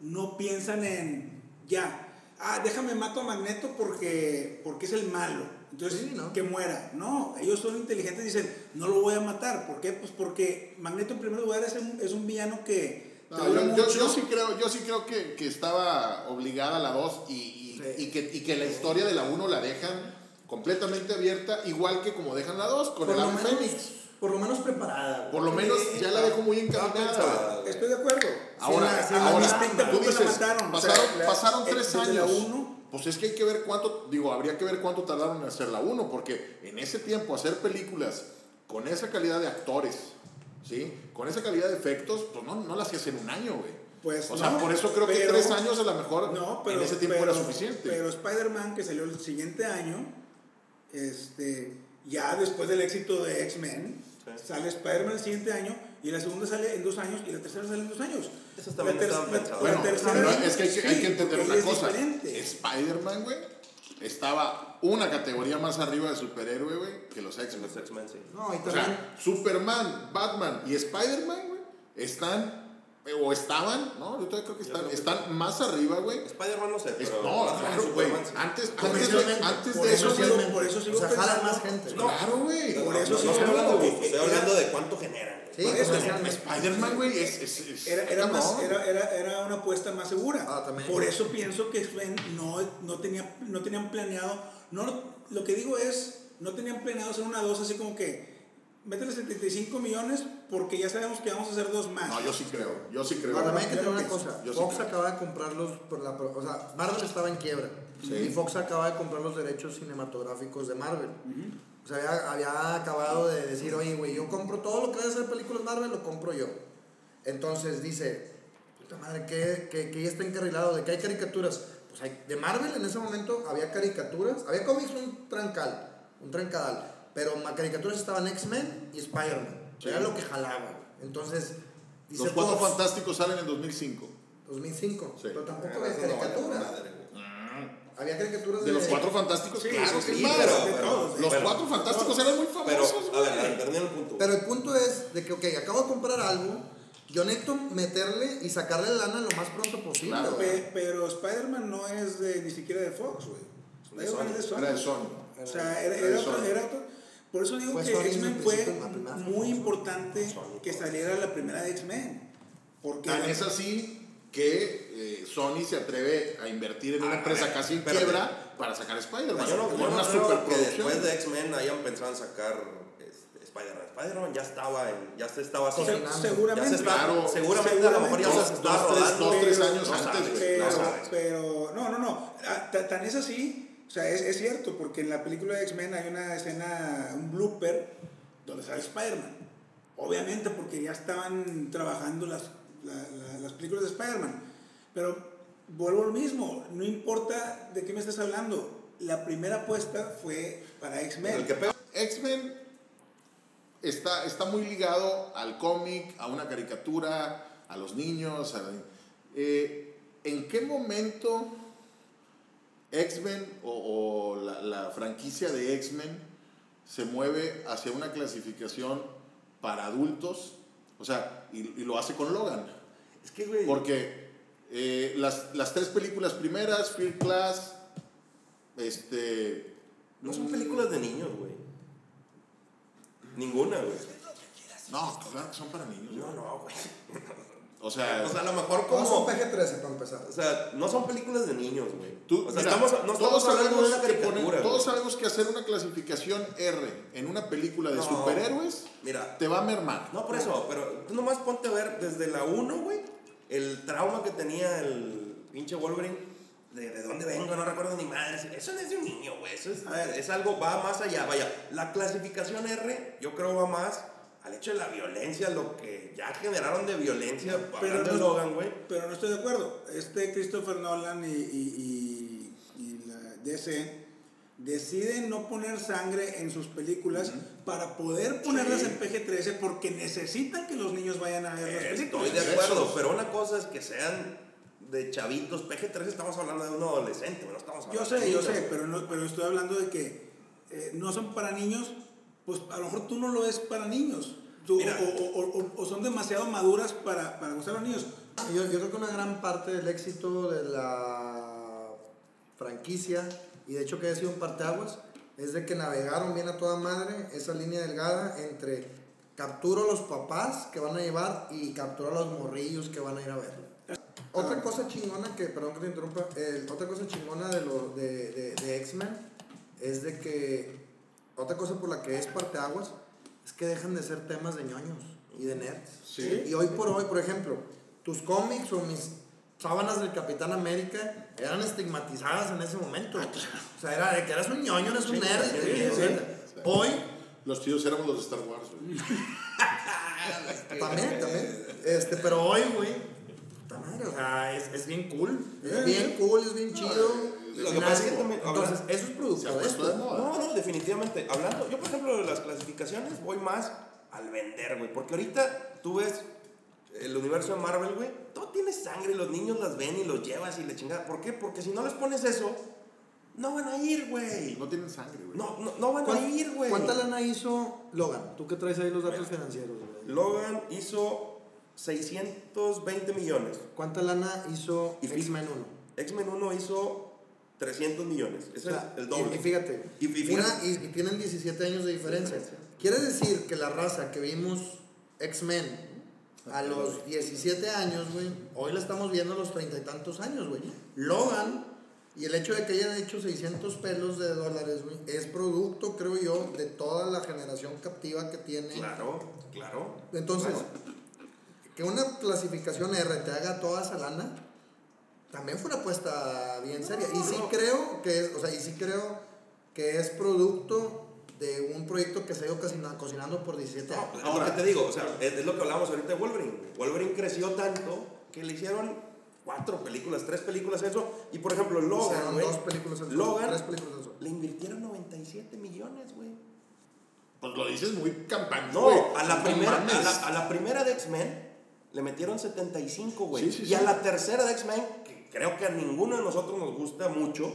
[SPEAKER 4] no piensan en, ya, ah, déjame mato a Magneto porque, porque es el malo. Entonces,
[SPEAKER 2] Sí, ¿no?
[SPEAKER 4] que muera. No, ellos son inteligentes y dicen, no lo voy a matar. ¿Por qué? Pues porque Magneto en primer lugar es un, es un villano que...
[SPEAKER 1] No, yo, yo-
[SPEAKER 4] mucho.
[SPEAKER 1] yo sí creo, yo sí creo que, que estaba obligada la 2 y, y,
[SPEAKER 2] Sí.
[SPEAKER 1] y que, y que la historia de la 1 la dejan completamente abierta, igual que como dejan la 2 con
[SPEAKER 2] por,
[SPEAKER 1] el Ave Fénix.
[SPEAKER 2] Por lo menos preparada. güey.
[SPEAKER 1] Por lo menos ya la dejo muy encaminada.
[SPEAKER 3] pensada.
[SPEAKER 1] güey.
[SPEAKER 4] Estoy de acuerdo.
[SPEAKER 1] Ahora,
[SPEAKER 2] la- si la
[SPEAKER 1] ahora
[SPEAKER 2] distinta
[SPEAKER 1] tú
[SPEAKER 4] la
[SPEAKER 1] dices,
[SPEAKER 4] mataron, o sea,
[SPEAKER 1] pasaron,
[SPEAKER 4] la-
[SPEAKER 1] pasaron
[SPEAKER 4] eh,
[SPEAKER 1] tres
[SPEAKER 4] desde la
[SPEAKER 1] años.
[SPEAKER 4] uno.
[SPEAKER 1] Pues es que hay que ver cuánto, digo, habría que ver cuánto tardaron en hacer la 1, porque en ese tiempo hacer películas con esa calidad de actores, ¿sí? Con esa calidad de efectos, pues no, no las hacías en un año, güey.
[SPEAKER 4] Pues
[SPEAKER 1] o sea,
[SPEAKER 4] no,
[SPEAKER 1] por eso creo que
[SPEAKER 4] pero-
[SPEAKER 1] tres años a lo mejor
[SPEAKER 4] No, pero,
[SPEAKER 1] en ese tiempo
[SPEAKER 4] pero-
[SPEAKER 1] era suficiente.
[SPEAKER 4] Pero Spider-Man, que salió el siguiente año, este, ya después del éxito de X-Men,
[SPEAKER 3] Sí.
[SPEAKER 4] sale Spider-Man el siguiente año, y la segunda sale en dos años, y la tercera sale en dos años.
[SPEAKER 3] Esas también
[SPEAKER 4] La la
[SPEAKER 1] Bueno, es que hay que, hay
[SPEAKER 4] sí,
[SPEAKER 1] que entender una cosa. Spider-Man, güey, estaba una categoría más arriba de superhéroe, güey, que los
[SPEAKER 3] En
[SPEAKER 1] X-Men.
[SPEAKER 3] los X-Men, sí.
[SPEAKER 2] No, y
[SPEAKER 1] O sea, Superman, Batman y Spider-Man, güey, están, o estaban, ¿no? Yo todavía creo que están,
[SPEAKER 3] creo que
[SPEAKER 1] están más arriba, güey.
[SPEAKER 3] Spider-man no sé,
[SPEAKER 1] Es-
[SPEAKER 3] pero...
[SPEAKER 1] no, claro, güey. Antes, antes, de, antes
[SPEAKER 2] por
[SPEAKER 1] de eso,
[SPEAKER 4] por eso sigo
[SPEAKER 2] o sea, jala
[SPEAKER 4] pensando-
[SPEAKER 2] más gente.
[SPEAKER 1] No, Claro, güey.
[SPEAKER 4] Por
[SPEAKER 3] No,
[SPEAKER 4] eso
[SPEAKER 3] no,
[SPEAKER 4] sí
[SPEAKER 3] no estoy hablando,
[SPEAKER 4] que-
[SPEAKER 3] estoy hablando de cuánto generan.
[SPEAKER 2] Sí.
[SPEAKER 1] Spider-Man, güey, es, es, es-
[SPEAKER 4] Era, era, más, era, era, era una apuesta más segura.
[SPEAKER 2] Ah, también.
[SPEAKER 4] Por eso pienso que no, no, tenía, no tenían planeado. No, lo que digo es, no tenían planeado hacer una dos así como que, métele 75 millones porque ya sabemos que vamos a hacer dos más.
[SPEAKER 1] No, yo sí creo, yo sí creo.
[SPEAKER 2] No, también hay que tener una cosa.
[SPEAKER 1] Yo sí
[SPEAKER 2] Fox
[SPEAKER 1] creo.
[SPEAKER 2] acaba de comprarlos por la... O sea, Marvel estaba en quiebra. Y Fox acaba de comprar los derechos cinematográficos de Marvel. O sea, había, había acabado de decir, oye, güey, yo compro todo lo que vaya a ser películas Marvel, lo compro yo. Entonces dice, puta madre, ¿qué, qué, qué ya está encarrilado? ¿De qué hay caricaturas? Pues hay, de Marvel en ese momento había caricaturas, había cómics un trancal, un trancadal, pero en caricaturas estaban X-Men y Spider-Man.
[SPEAKER 1] Sí.
[SPEAKER 2] Era lo que jalaba. Dice
[SPEAKER 1] Los cuatro fantásticos salen en 2005.
[SPEAKER 2] 2005.
[SPEAKER 1] Sí.
[SPEAKER 2] Pero tampoco
[SPEAKER 3] Ah,
[SPEAKER 2] había caricaturas.
[SPEAKER 3] güey.
[SPEAKER 2] había caricaturas
[SPEAKER 1] De los cuatro fantásticos,
[SPEAKER 4] Sí,
[SPEAKER 1] claro
[SPEAKER 4] sí,
[SPEAKER 1] que
[SPEAKER 4] sí,
[SPEAKER 3] pero- pero-
[SPEAKER 1] Los
[SPEAKER 3] pero-
[SPEAKER 1] cuatro fantásticos eran muy
[SPEAKER 3] Pero,
[SPEAKER 1] famosos,
[SPEAKER 3] a ver, a ver, el punto.
[SPEAKER 2] Pero el punto es de que, ok, acabo de comprar algo, yo necesito meterle y sacarle lana lo más pronto posible.
[SPEAKER 1] Claro.
[SPEAKER 4] Pe- pero Spider-Man no es de, ni siquiera de Fox, güey. Spider-Man es de Sony.
[SPEAKER 1] Era de Sony.
[SPEAKER 4] O sea, era,
[SPEAKER 1] Era
[SPEAKER 4] era
[SPEAKER 1] de
[SPEAKER 4] otro,
[SPEAKER 1] Sony.
[SPEAKER 4] era otro- Por eso digo
[SPEAKER 2] Fue
[SPEAKER 4] que X-Men fue muy importante
[SPEAKER 3] Sony.
[SPEAKER 4] que saliera la primera de X-Men. Porque
[SPEAKER 1] Tan es así que eh, Sony se atreve a invertir en una
[SPEAKER 3] Ah,
[SPEAKER 1] empresa
[SPEAKER 3] a ver,
[SPEAKER 1] casi en quiebra para sacar Spider-Man.
[SPEAKER 3] Yo no,
[SPEAKER 1] con
[SPEAKER 3] yo no
[SPEAKER 1] una
[SPEAKER 3] creo que después de X-Men hayan pensado en sacar este, Spider-Man. Spider-Man ya estaba, en, ya se estaba
[SPEAKER 2] cocinando.
[SPEAKER 4] seguramente.
[SPEAKER 3] Ya se está,
[SPEAKER 1] Claro.
[SPEAKER 3] seguramente, a lo mejor ya
[SPEAKER 1] Dos-
[SPEAKER 3] se está
[SPEAKER 1] dos,
[SPEAKER 3] rodando.
[SPEAKER 1] dos, tres
[SPEAKER 3] pero
[SPEAKER 1] años
[SPEAKER 3] no
[SPEAKER 1] antes,
[SPEAKER 4] pero,
[SPEAKER 3] no
[SPEAKER 4] pero, no, no, no. Ah, ta- Tan es así, o sea, es, es cierto, porque en la película de X-Men hay una escena, un blooper, donde sale Spider-Man. Obviamente, porque ya estaban trabajando las, la- la- las películas de Spider-Man. Pero vuelvo a lo mismo, no importa de qué me estés hablando. La primera apuesta fue para X-Men.
[SPEAKER 1] X-Men está, está muy ligado al cómic, a una caricatura, a los niños. a- eh, ¿En qué momento X-Men o, o la, la franquicia de X-Men se mueve hacia una clasificación para adultos? O sea, y, y lo hace con Logan.
[SPEAKER 3] Es que, güey.
[SPEAKER 1] Porque eh, las, las tres películas primeras, Fear Class, este...
[SPEAKER 3] No son películas de niños, güey. Ninguna, güey.
[SPEAKER 1] No, claro que son para niños.
[SPEAKER 3] No, no, güey. [laughs]
[SPEAKER 1] O sea,
[SPEAKER 3] O sea, a lo mejor
[SPEAKER 2] No son
[SPEAKER 3] como.
[SPEAKER 2] PG-13 para empezar.
[SPEAKER 3] O sea, no son películas de niños, güey.
[SPEAKER 1] tú,
[SPEAKER 3] o sea, estamos, no
[SPEAKER 1] todos,
[SPEAKER 3] estamos hablando de
[SPEAKER 1] sabemos
[SPEAKER 3] una
[SPEAKER 1] que
[SPEAKER 3] caricatura.
[SPEAKER 1] poner- todos sabemos que hacer una clasificación R en una película de
[SPEAKER 3] No.
[SPEAKER 1] superhéroes
[SPEAKER 3] Mira,
[SPEAKER 1] te va a mermar.
[SPEAKER 3] no por eso, pero tú nomás ponte a ver desde la 1, güey, el trauma que tenía el pinche Wolverine. De, de dónde vengo, no recuerdo ni madre. Eso no es de un niño, güey. Eso es,
[SPEAKER 4] A ver.
[SPEAKER 3] es algo, va más allá. Vaya, la clasificación R, yo creo va más al hecho de la violencia, lo que ya generaron de violencia,
[SPEAKER 4] Pero no-
[SPEAKER 3] Logan, güey.
[SPEAKER 4] Pero no estoy de acuerdo. Este Christopher Nolan y, y, y, y la DC deciden no poner sangre en sus películas para poder ponerlas
[SPEAKER 3] Sí.
[SPEAKER 4] en PG-13 porque necesitan que los niños vayan a ver las películas.
[SPEAKER 3] Estoy de acuerdo, pero una cosa es que sean de chavitos. PG-13 estamos hablando de un adolescente, no estamos hablando
[SPEAKER 4] Yo
[SPEAKER 3] de
[SPEAKER 4] sé, yo sé, pero, no, pero estoy hablando de que eh, no son para niños, pues a lo mejor tú no lo ves para niños. Tú-
[SPEAKER 3] Mira.
[SPEAKER 4] o, o- o- o son demasiado maduras para, para gustar a los niños.
[SPEAKER 2] Yo, yo creo que una gran parte del éxito de la franquicia, y de hecho que ha sido un parteaguas, es de que navegaron bien a toda madre esa línea delgada entre capturo a los papás que van a llevar y capturo a los morrillos que van a ir a verlo. Otra cosa chingona que, perdón que te interrumpa, eh, otra cosa chingona de, lo, de, de, de X-Men es de que, otra cosa por la que es parteaguas, es que dejan de ser temas de ñoños y de nerds.
[SPEAKER 1] Sí.
[SPEAKER 2] Y hoy por hoy, por ejemplo, tus cómics o mis sábanas del Capitán América eran estigmatizadas en ese momento. O sea, era de que eras un ñoño, eres un nerd.
[SPEAKER 3] sí,
[SPEAKER 2] y-
[SPEAKER 3] sí.
[SPEAKER 2] Hoy,
[SPEAKER 1] Los tíos éramos los de Star Wars. güey. [laughs]
[SPEAKER 2] también, también. Este, pero hoy, güey, puta madre, o sea, es, es bien cool. Es bien cool, es bien chido.
[SPEAKER 3] Lo que pasa es que también-
[SPEAKER 2] Entonces, eso es producto de esto.
[SPEAKER 3] No, no, definitivamente. Hablando, yo por ejemplo de las clasificaciones voy más al vender, güey. Porque ahorita tú ves el universo de Marvel, güey. Todo tiene sangre, los niños las ven y los llevas y le chingada. ¿Por qué? Porque si no les pones eso, no van a ir, güey.
[SPEAKER 1] No tienen sangre, güey.
[SPEAKER 3] No, no, no van a
[SPEAKER 2] ¿Cuán-
[SPEAKER 3] ir, güey.
[SPEAKER 2] ¿Cuánta lana hizo Logan? Tú que traes ahí los datos financieros, güey.
[SPEAKER 3] Logan hizo 620 millones.
[SPEAKER 2] ¿Cuánta lana hizo X-Men 1?
[SPEAKER 3] X-Men 1 hizo 300 millones. Es
[SPEAKER 2] O sea,
[SPEAKER 3] el, el doble.
[SPEAKER 2] Y, y fíjate,
[SPEAKER 3] Y- y fíjate-
[SPEAKER 2] una- y- y tienen 17 años de diferencia. Quiere decir que la raza que vimos X-Men a los 17 años, güey, hoy la estamos viendo a los treinta y tantos años, güey. Logan, y el hecho de que hayan hecho 600 pelos de dólares, güey, es producto, creo yo, de toda la generación captiva que tiene.
[SPEAKER 3] Claro, claro.
[SPEAKER 2] Entonces,
[SPEAKER 3] Claro.
[SPEAKER 2] que una clasificación R te haga toda esa lana, también fue una apuesta bien seria. y sí
[SPEAKER 3] no.
[SPEAKER 2] creo que es, o sea, y sí creo que es producto de un proyecto que se ha ido cocina- cocinando por 17
[SPEAKER 3] No,
[SPEAKER 2] años.
[SPEAKER 3] es lo que te digo, o sea, es, es lo que hablábamos ahorita de Wolverine. Wolverine creció tanto que le hicieron cuatro películas, tres películas, eso. Y por ejemplo, Logan,
[SPEAKER 2] dos películas en
[SPEAKER 3] Logan,
[SPEAKER 2] tres películas en sol.
[SPEAKER 3] le invirtieron 97 millones, güey.
[SPEAKER 1] Pues lo dices muy campante.
[SPEAKER 3] No,
[SPEAKER 1] güey.
[SPEAKER 3] a la,
[SPEAKER 1] No
[SPEAKER 3] primera, a, la, a la primera de X-Men le metieron 75, güey.
[SPEAKER 1] Sí, sí,
[SPEAKER 3] y
[SPEAKER 1] sí.
[SPEAKER 3] a la tercera de X-Men, creo que a ninguno de nosotros nos gusta mucho,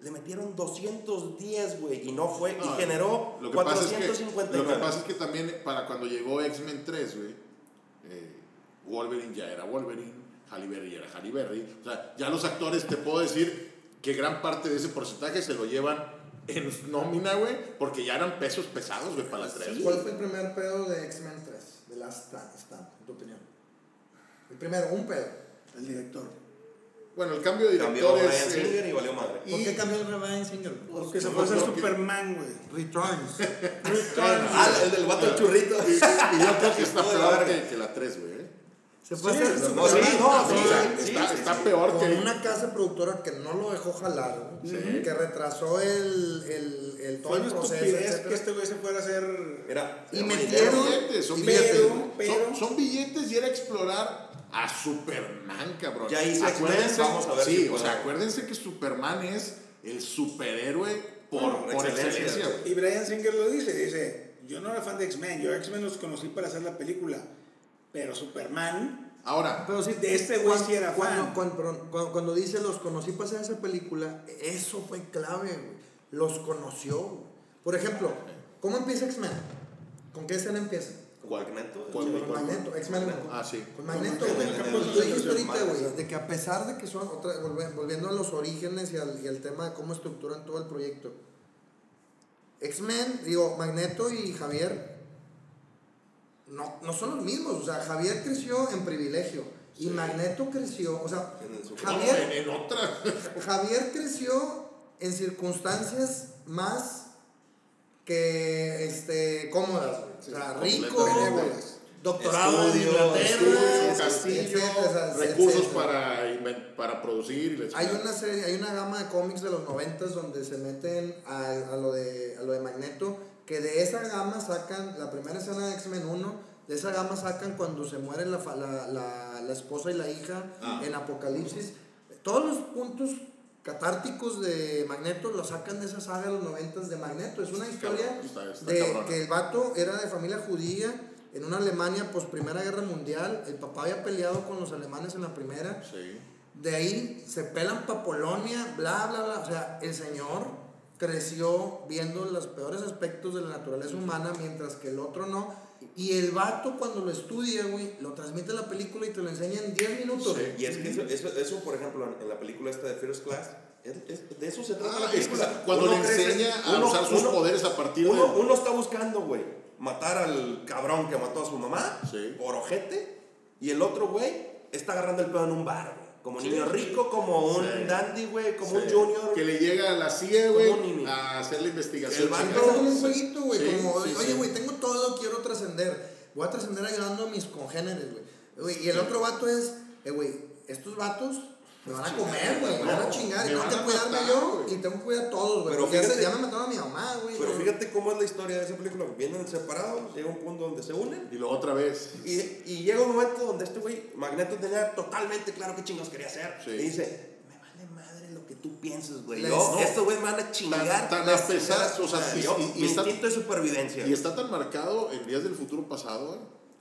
[SPEAKER 3] le metieron 210, güey. Y no fue,
[SPEAKER 1] No,
[SPEAKER 3] y generó
[SPEAKER 1] lo que es que-
[SPEAKER 3] 459.
[SPEAKER 1] Lo que pasa es que también para cuando llegó X-Men 3, güey, eh, Wolverine ya era Wolverine, Halle Berry ya era Halle Berry. O sea, ya los actores, te puedo decir que gran parte de ese porcentaje se lo llevan en nómina, güey, porque ya eran pesos pesados, güey, para las tres.
[SPEAKER 2] ¿Cuál fue el primer pedo de X-Men 3? De Last Stand, en tu opinión. El primero, un pedo.
[SPEAKER 4] El director.
[SPEAKER 1] Bueno, el cambio de
[SPEAKER 3] Cambió
[SPEAKER 1] director
[SPEAKER 3] Ryan
[SPEAKER 1] es...
[SPEAKER 3] Singer
[SPEAKER 1] eh,
[SPEAKER 3] y valió madre.
[SPEAKER 2] ¿Por qué cambió el Ryan Singer?
[SPEAKER 4] Porque se
[SPEAKER 1] no,
[SPEAKER 4] fue a ser
[SPEAKER 1] no,
[SPEAKER 4] Superman, güey.
[SPEAKER 2] Returns.
[SPEAKER 3] Ah, el del vato del churrito.
[SPEAKER 1] y, yo creo que [laughs] está peor que, la 3, güey. ¿eh?
[SPEAKER 2] Se fue a hacer
[SPEAKER 4] no,
[SPEAKER 3] No, sí,
[SPEAKER 2] Superman.
[SPEAKER 3] no, sí,
[SPEAKER 1] O sea,
[SPEAKER 3] sí,
[SPEAKER 1] está, peor
[SPEAKER 2] con
[SPEAKER 1] que...
[SPEAKER 2] una casa productora que no lo dejó jalar, que retrasó el, el, el todo el proceso,
[SPEAKER 4] que este güey se fuera a hacer.
[SPEAKER 3] Mira,
[SPEAKER 2] Y metieron-
[SPEAKER 1] Son billetes, son billetes. son, billetes y era explorar a Superman, cabrón.
[SPEAKER 3] Ya hice
[SPEAKER 1] Acuérdense-
[SPEAKER 3] vamos a ver
[SPEAKER 1] Sí,
[SPEAKER 3] si
[SPEAKER 1] o sea, acuérdense que Superman es el superhéroe por,
[SPEAKER 3] Por
[SPEAKER 1] por
[SPEAKER 3] excelencia.
[SPEAKER 4] Y Brian Singer lo dice, dice, yo no era fan de X-Men, yo X-Men los conocí para hacer la película, pero Superman,
[SPEAKER 1] Ahora,
[SPEAKER 2] Pero
[SPEAKER 4] De este güey sí era
[SPEAKER 2] cuando,
[SPEAKER 4] fan.
[SPEAKER 2] Cuando, perdón, cuando, cuando dice los conocí para hacer esa película, eso fue clave, güey. Los conoció. Por ejemplo, ¿cómo empieza X-Men? ¿Con qué escena empieza?
[SPEAKER 3] ¿Cuál Magneto?
[SPEAKER 1] ¿Cuál,
[SPEAKER 3] Sí,
[SPEAKER 1] cuál,
[SPEAKER 2] Con
[SPEAKER 1] cuál?
[SPEAKER 2] Magneto, X-Men.
[SPEAKER 1] Ah, sí.
[SPEAKER 2] Con Magneto, güey.
[SPEAKER 4] Magneto,
[SPEAKER 2] Tú
[SPEAKER 4] con
[SPEAKER 2] dijiste
[SPEAKER 4] Magneto,
[SPEAKER 2] ahorita,
[SPEAKER 3] Magneto.
[SPEAKER 2] güey, de que a pesar de que son, otra, volviendo a los orígenes y al, y al tema de cómo estructuran todo el proyecto, X-Men, digo, Magneto y Javier no, no son los mismos. O sea, Javier creció en privilegio y Magneto creció, o sea,
[SPEAKER 3] En
[SPEAKER 1] No,
[SPEAKER 2] Javier,
[SPEAKER 1] en, en otra.
[SPEAKER 2] Javier creció en circunstancias más que este, cómodas. güey. O sea, rico, doctorado en Inglaterra,
[SPEAKER 1] castillo, recursos para, para producir.
[SPEAKER 2] Hay una serie, hay una gama de cómics de los noventas donde se meten a, a lo de, a lo de Magneto, que de esa gama sacan, la primera escena de X-Men 1, de esa gama sacan cuando se mueren la, la, la, la esposa y la hija
[SPEAKER 1] Ah.
[SPEAKER 2] en Apocalipsis. Todos los puntos catárticos de Magneto los sacan de esa saga de los noventas de Magneto. Es una historia
[SPEAKER 1] está- está
[SPEAKER 2] de que el vato era de familia judía en una Alemania post Primera Guerra Mundial. El papá había peleado con los alemanes en la primera.
[SPEAKER 1] Sí.
[SPEAKER 2] De ahí se pelan para Polonia, bla, bla, bla. O sea, el señor creció viendo los peores aspectos de la naturaleza humana, mientras que el otro no. Y el vato, cuando lo estudia, güey, lo transmite en la película y te lo enseña en 10 minutos.
[SPEAKER 1] Sí.
[SPEAKER 3] Y es que eso, eso, eso, por ejemplo, en, la película esta de First Class, es- es- de eso se trata
[SPEAKER 1] Ah,
[SPEAKER 3] la
[SPEAKER 1] es
[SPEAKER 3] película.
[SPEAKER 1] cuando
[SPEAKER 3] Uno
[SPEAKER 1] le
[SPEAKER 3] crece-
[SPEAKER 1] enseña a
[SPEAKER 3] uno-
[SPEAKER 1] usar sus
[SPEAKER 3] uno-
[SPEAKER 1] poderes a partir de.
[SPEAKER 3] Uno, uno está buscando, güey, matar al cabrón que mató a su mamá
[SPEAKER 1] Sí.
[SPEAKER 3] por ojete. Y el otro, güey, está agarrando el pedo en un bar, güey. Como
[SPEAKER 1] Sí,
[SPEAKER 3] niño
[SPEAKER 1] sí.
[SPEAKER 3] rico, como un
[SPEAKER 1] Sí.
[SPEAKER 3] dandy, güey, como
[SPEAKER 1] Sí.
[SPEAKER 3] un junior.
[SPEAKER 1] Que le llega a la CIA, güey, a hacer la investigación.
[SPEAKER 3] El vato-
[SPEAKER 2] Es como un jueguito, güey.
[SPEAKER 1] Sí,
[SPEAKER 2] como,
[SPEAKER 1] sí,
[SPEAKER 2] oye,
[SPEAKER 1] sí.
[SPEAKER 2] güey, tengo todo, quiero trascender. Voy a trascender ayudando a mis congéneres, güey. Güey, Y el otro vato es, eh, güey, estos vatos me van a comer, güey. Me van a chingar.
[SPEAKER 1] me
[SPEAKER 2] Y tengo que cuidarme yo
[SPEAKER 1] güey.
[SPEAKER 2] y tengo que cuidar a todos, güey.
[SPEAKER 3] Pero fíjate-
[SPEAKER 2] ya me mataron a mi mamá, güey.
[SPEAKER 3] Pero fíjate cómo es la historia de esa película. Vienen separados, llega un punto donde se unen.
[SPEAKER 1] Y luego otra vez.
[SPEAKER 3] Y, y llega un momento donde este güey, Magneto, tenía totalmente claro qué chingos quería hacer.
[SPEAKER 1] Sí.
[SPEAKER 3] Y dice, me vale madre lo que tú pienses, güey. Yo,
[SPEAKER 2] no.
[SPEAKER 3] estos güeyes me van a chingar.
[SPEAKER 1] tan
[SPEAKER 3] me
[SPEAKER 1] a pesar, o sea, y-
[SPEAKER 3] yo,
[SPEAKER 1] y- y está-
[SPEAKER 3] instinto de supervivencia.
[SPEAKER 1] Y está tan marcado en Días del Futuro Pasado, güey,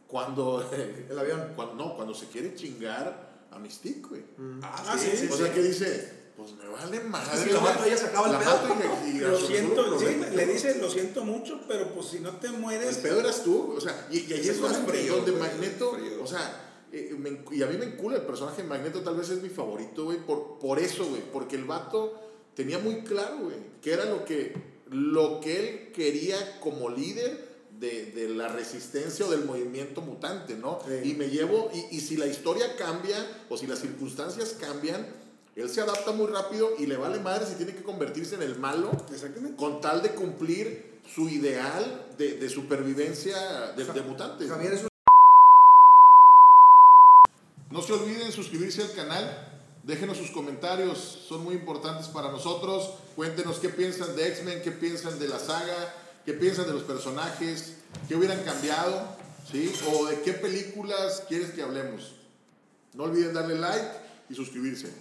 [SPEAKER 1] cuando, [laughs]
[SPEAKER 2] El avión.
[SPEAKER 1] cuando, no, cuando se quiere chingar a Mystique, güey.
[SPEAKER 3] Ah,
[SPEAKER 4] Ah,
[SPEAKER 3] sí,
[SPEAKER 4] sí,
[SPEAKER 3] sí,
[SPEAKER 1] O sea, que dice, pues me vale madre.
[SPEAKER 3] Si la mato, ella se acaba el
[SPEAKER 1] La
[SPEAKER 3] pedo.
[SPEAKER 1] y, y
[SPEAKER 4] Lo siento,
[SPEAKER 1] el
[SPEAKER 4] sí, le dice, lo siento mucho, pero pues si no te
[SPEAKER 1] El
[SPEAKER 4] mueres,
[SPEAKER 1] pedo eras tú, o sea, y, y ahí es donde,
[SPEAKER 3] frío,
[SPEAKER 1] donde
[SPEAKER 3] güey,
[SPEAKER 1] Magneto,
[SPEAKER 3] frío.
[SPEAKER 1] o sea, eh, me encu- y a mí me encula el personaje de Magneto, tal vez es mi favorito, güey, por, por eso, güey, porque el vato tenía muy claro, güey, que era lo que, lo que él quería como líder de, de la resistencia o del movimiento mutante, ¿no?
[SPEAKER 2] Sí.
[SPEAKER 1] Y me llevo, y, y si la historia cambia o si las circunstancias cambian, él se adapta muy rápido y le vale madre si tiene que convertirse en el malo con tal de cumplir su ideal de, de supervivencia de, de mutantes.
[SPEAKER 2] Javier es un
[SPEAKER 1] No se olviden suscribirse al canal, déjenos sus comentarios, son muy importantes para nosotros. Cuéntenos qué piensan de X-Men, qué piensan de la saga, qué piensan de los personajes, qué hubieran cambiado, ¿sí? O de qué películas quieres que hablemos. No olviden darle like y suscribirse.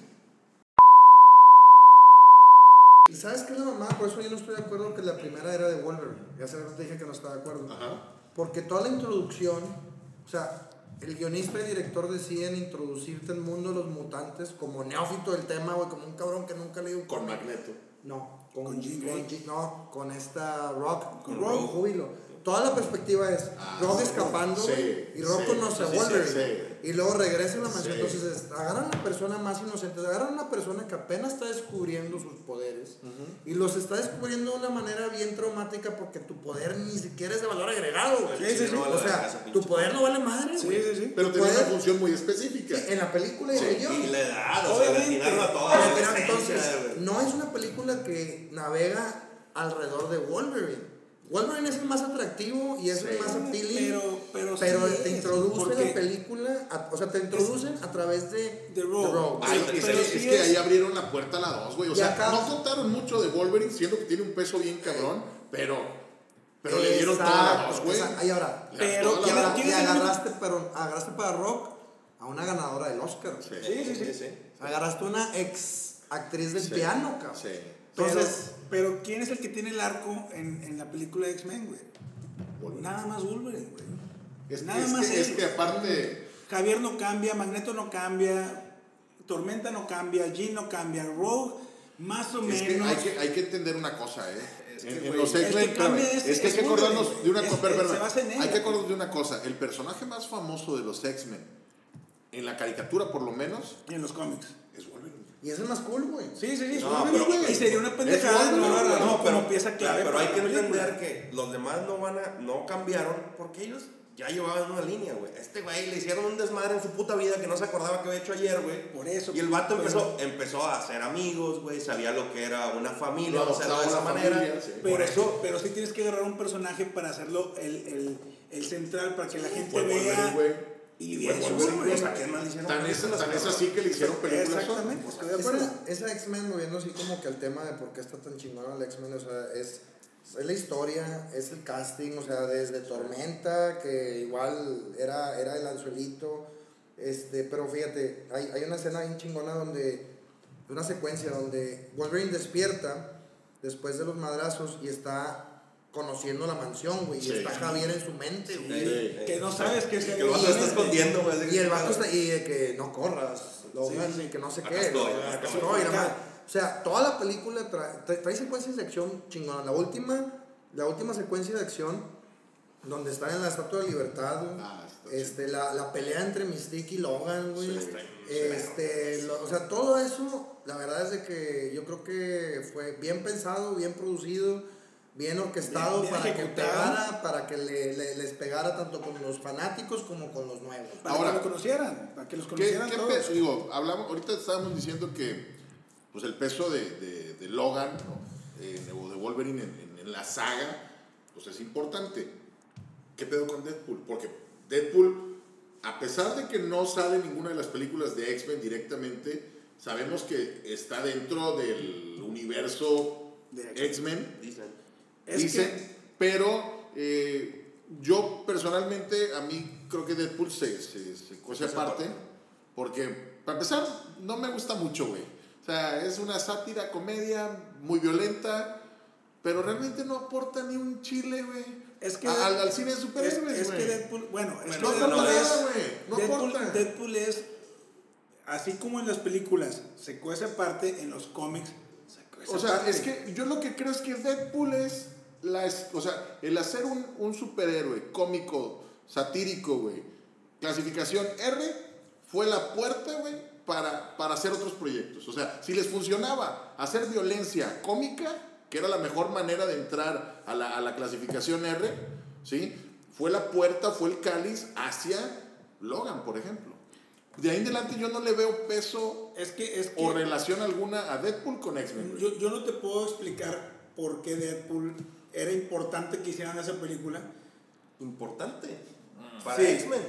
[SPEAKER 2] ¿Y sabes qué es la mamá? Por eso yo no estoy de acuerdo que la primera era de Wolverine. Ya rato te dije que no estaba de acuerdo.
[SPEAKER 1] Ajá.
[SPEAKER 2] Porque toda la introducción, o sea, el guionista y director deciden introducirte al mundo de los mutantes como neófito del tema, güey, como un cabrón que nunca leído un
[SPEAKER 1] Con. Magneto.
[SPEAKER 2] No, con,
[SPEAKER 4] Con Jean Grey.
[SPEAKER 2] Jean- no, con esta Rock,
[SPEAKER 4] Con
[SPEAKER 2] con
[SPEAKER 4] Rogue.
[SPEAKER 2] Júbilo. Toda la perspectiva es
[SPEAKER 1] Ah,
[SPEAKER 2] Rock escapando
[SPEAKER 1] Sí,
[SPEAKER 2] y Rock
[SPEAKER 1] sí,
[SPEAKER 2] conoce a Wolverine. Y luego regresa a la mansión.
[SPEAKER 1] Sí.
[SPEAKER 2] Entonces es- agarran a una persona más inocente, agarran a una persona que apenas está descubriendo sus poderes y los está descubriendo de una manera bien traumática porque tu poder ni siquiera es de valor agregado.
[SPEAKER 4] Sí, sí, sí.
[SPEAKER 3] No vale
[SPEAKER 2] O sea, tu poder no vale madre.
[SPEAKER 4] Sí, sí, sí.
[SPEAKER 1] Pero tenía una función muy específica.
[SPEAKER 2] en la película y guion.
[SPEAKER 3] Y la edad, o sea,
[SPEAKER 4] Obviamente.
[SPEAKER 3] destinaron a toda
[SPEAKER 2] Pero
[SPEAKER 3] la
[SPEAKER 2] entonces, no es una película que navega alrededor de Wolverine. Wolverine es el más atractivo y es el más appealing.
[SPEAKER 4] Pero, pero,
[SPEAKER 2] pero
[SPEAKER 4] sí
[SPEAKER 2] te introduce la película, a- o sea, te introducen a través de
[SPEAKER 4] The Rogue.
[SPEAKER 1] Ay,
[SPEAKER 3] Pero-
[SPEAKER 1] es,
[SPEAKER 4] pero
[SPEAKER 1] que-
[SPEAKER 4] sí
[SPEAKER 1] es que
[SPEAKER 4] es-
[SPEAKER 1] ahí abrieron la puerta a la 2, güey. O sea,
[SPEAKER 2] acá-
[SPEAKER 1] no contaron mucho de Wolverine, siendo que tiene un peso bien cabrón, pero, pero le dieron toda la 2,
[SPEAKER 2] Exacto,
[SPEAKER 1] güey.
[SPEAKER 2] Y ahora,
[SPEAKER 4] Pero
[SPEAKER 1] la
[SPEAKER 2] ahora-
[SPEAKER 1] dos.
[SPEAKER 4] ¿quién
[SPEAKER 2] y
[SPEAKER 4] es el
[SPEAKER 2] agarraste, pero, agarraste para Rock a una ganadora del Oscar.
[SPEAKER 1] Sí.
[SPEAKER 4] Sí, sí, sí.
[SPEAKER 3] sí.
[SPEAKER 2] Agarraste una ex actriz del
[SPEAKER 1] Sí.
[SPEAKER 2] piano, cabrón.
[SPEAKER 1] Sí.
[SPEAKER 2] Entonces,
[SPEAKER 4] pero, pero ¿quién es el que tiene el arco en, en la película de X-Men, güey?
[SPEAKER 1] Wolverine.
[SPEAKER 4] Nada más Wolverine, güey.
[SPEAKER 1] Es,
[SPEAKER 4] Nada
[SPEAKER 1] es
[SPEAKER 4] más
[SPEAKER 1] que, es que aparte,
[SPEAKER 4] Javier no cambia, Magneto no cambia, Tormenta no cambia, Jean no cambia, Rogue más o
[SPEAKER 1] es que
[SPEAKER 4] menos.
[SPEAKER 1] hay, que hay que entender una cosa, ¿eh?
[SPEAKER 3] Es que,
[SPEAKER 1] en, los X-Men,
[SPEAKER 4] que cambia
[SPEAKER 1] espérame,
[SPEAKER 4] es-
[SPEAKER 1] es que hay
[SPEAKER 4] es
[SPEAKER 1] que acordarnos de una
[SPEAKER 4] es-
[SPEAKER 1] cosa, hay que acordarnos de una cosa, el personaje más famoso de los X-Men, en la caricatura por lo menos,
[SPEAKER 4] Y en los cómics.
[SPEAKER 1] es Wolverine.
[SPEAKER 2] y es el más cool, güey.
[SPEAKER 4] Sí, sí, sí.
[SPEAKER 3] No,
[SPEAKER 4] Wolverine,
[SPEAKER 3] pero-
[SPEAKER 4] güey. y sería una pendejada
[SPEAKER 1] Es
[SPEAKER 4] no agarrarlo
[SPEAKER 3] No, pero,
[SPEAKER 4] pieza clave.
[SPEAKER 3] pero hay que entender que los demás no van a, no cambiaron porque ellos ya llevaban una línea, güey. Este güey le hicieron un desmadre en su puta vida que no se acordaba que había hecho ayer, güey.
[SPEAKER 4] Por eso.
[SPEAKER 3] Y el vato
[SPEAKER 4] pero-
[SPEAKER 3] empezó, empezó a hacer amigos, güey, sabía lo que era una familia, o sea, de esa manera.
[SPEAKER 1] familia, sí.
[SPEAKER 4] Pero,
[SPEAKER 3] Por eso,
[SPEAKER 4] pero sí tienes que agarrar un personaje para hacerlo el, el, el central, para que la gente vea.
[SPEAKER 1] güey.
[SPEAKER 4] Y bien,
[SPEAKER 1] Wolverine,
[SPEAKER 4] güey, o sea, ¿qué más le hicieron?
[SPEAKER 1] Tan es, tan es así que le hicieron películas.
[SPEAKER 4] Exactamente, de acuerdo.
[SPEAKER 2] Esa, esa X-Men, moviendo así como que al tema de por qué está tan chingona la X-Men, o sea, es, es la historia, es el casting, o sea, desde Tormenta, que igual era, era el anzuelito, este, pero fíjate, hay, hay una escena bien chingona donde, una secuencia donde Wolverine despierta después de los madrazos y está conociendo la mansión, güey,
[SPEAKER 1] Sí.
[SPEAKER 2] y está Javier en su mente, güey.
[SPEAKER 1] Sí.
[SPEAKER 4] Que no sabes qué es
[SPEAKER 3] que el vato está escondiendo, güey.
[SPEAKER 2] Y el vato está, y de que no corras, lo y que no sé
[SPEAKER 3] Acá
[SPEAKER 2] qué,
[SPEAKER 3] estoy,
[SPEAKER 2] lo-
[SPEAKER 3] acá
[SPEAKER 2] acá
[SPEAKER 3] estoy.
[SPEAKER 2] estoy, la
[SPEAKER 4] Acá.
[SPEAKER 2] madre. O sea, toda la película trae, trae, trae secuencias de acción chingona. La última, la última secuencia de acción, donde están en la Estatua de Libertad, güey.
[SPEAKER 1] Ah,
[SPEAKER 2] este, la, la pelea entre Mystique y Logan, güey.
[SPEAKER 1] Sí,
[SPEAKER 2] este, lo- o sea, todo eso, la verdad es de que yo creo que fue bien pensado, bien producido, bien orquestado
[SPEAKER 4] Bien- bien
[SPEAKER 2] para que pegara, para que le, le- les pegara tanto con los fanáticos como con los nuevos.
[SPEAKER 4] Para
[SPEAKER 1] Ahora,
[SPEAKER 4] que lo conocieran, para que los
[SPEAKER 1] ¿Qué,
[SPEAKER 4] conocieran
[SPEAKER 1] qué
[SPEAKER 4] todos.
[SPEAKER 1] peso? Digo, hablamos, ahorita estábamos diciendo que pues el peso de, de, de Logan ¿no? Eh, o de Wolverine en, en- en la saga pues es importante. ¿Qué pedo con Deadpool? Porque Deadpool, a pesar de que no sale ninguna de las películas de X-Men directamente, sabemos que está dentro del universo
[SPEAKER 4] De X-Men.
[SPEAKER 3] Dicen.
[SPEAKER 1] Dicen,
[SPEAKER 4] que-
[SPEAKER 1] pero eh, yo personalmente, a mí creo que Deadpool se, se, se
[SPEAKER 3] Esa
[SPEAKER 1] aparte,
[SPEAKER 3] parte.
[SPEAKER 1] porque para empezar, no me gusta mucho, güey. O sea, es una sátira, comedia, muy violenta, pero realmente no aporta ni un chile, güey.
[SPEAKER 4] Es que
[SPEAKER 1] al, al cine de
[SPEAKER 4] es,
[SPEAKER 1] superhéroes,
[SPEAKER 4] es
[SPEAKER 1] güey.
[SPEAKER 4] que Deadpool, bueno, es
[SPEAKER 1] no
[SPEAKER 4] que
[SPEAKER 1] aporta
[SPEAKER 4] Deadpool
[SPEAKER 1] nada,
[SPEAKER 4] es,
[SPEAKER 1] güey. No
[SPEAKER 4] Deadpool,
[SPEAKER 1] aporta.
[SPEAKER 4] Deadpool es, así como en las películas se cuece aparte, en los cómics se cuece
[SPEAKER 1] O sea, es que yo lo que creo es que Deadpool es la es- o sea, el hacer un, un superhéroe cómico, satírico, güey. Clasificación R fue la puerta, güey, para, para hacer otros proyectos. O sea, si les funcionaba hacer violencia cómica, que era la mejor manera de entrar a la, a la clasificación R, ¿sí? Fue la puerta, fue el cáliz hacia Logan, por ejemplo. De ahí en adelante yo no le veo peso
[SPEAKER 4] Es que, es que
[SPEAKER 1] o relación alguna a Deadpool con X-Men.
[SPEAKER 4] yo, yo no te puedo explicar por qué Deadpool era importante que hicieran esa película.
[SPEAKER 3] Importante. Para
[SPEAKER 4] Sí.
[SPEAKER 3] X-Men.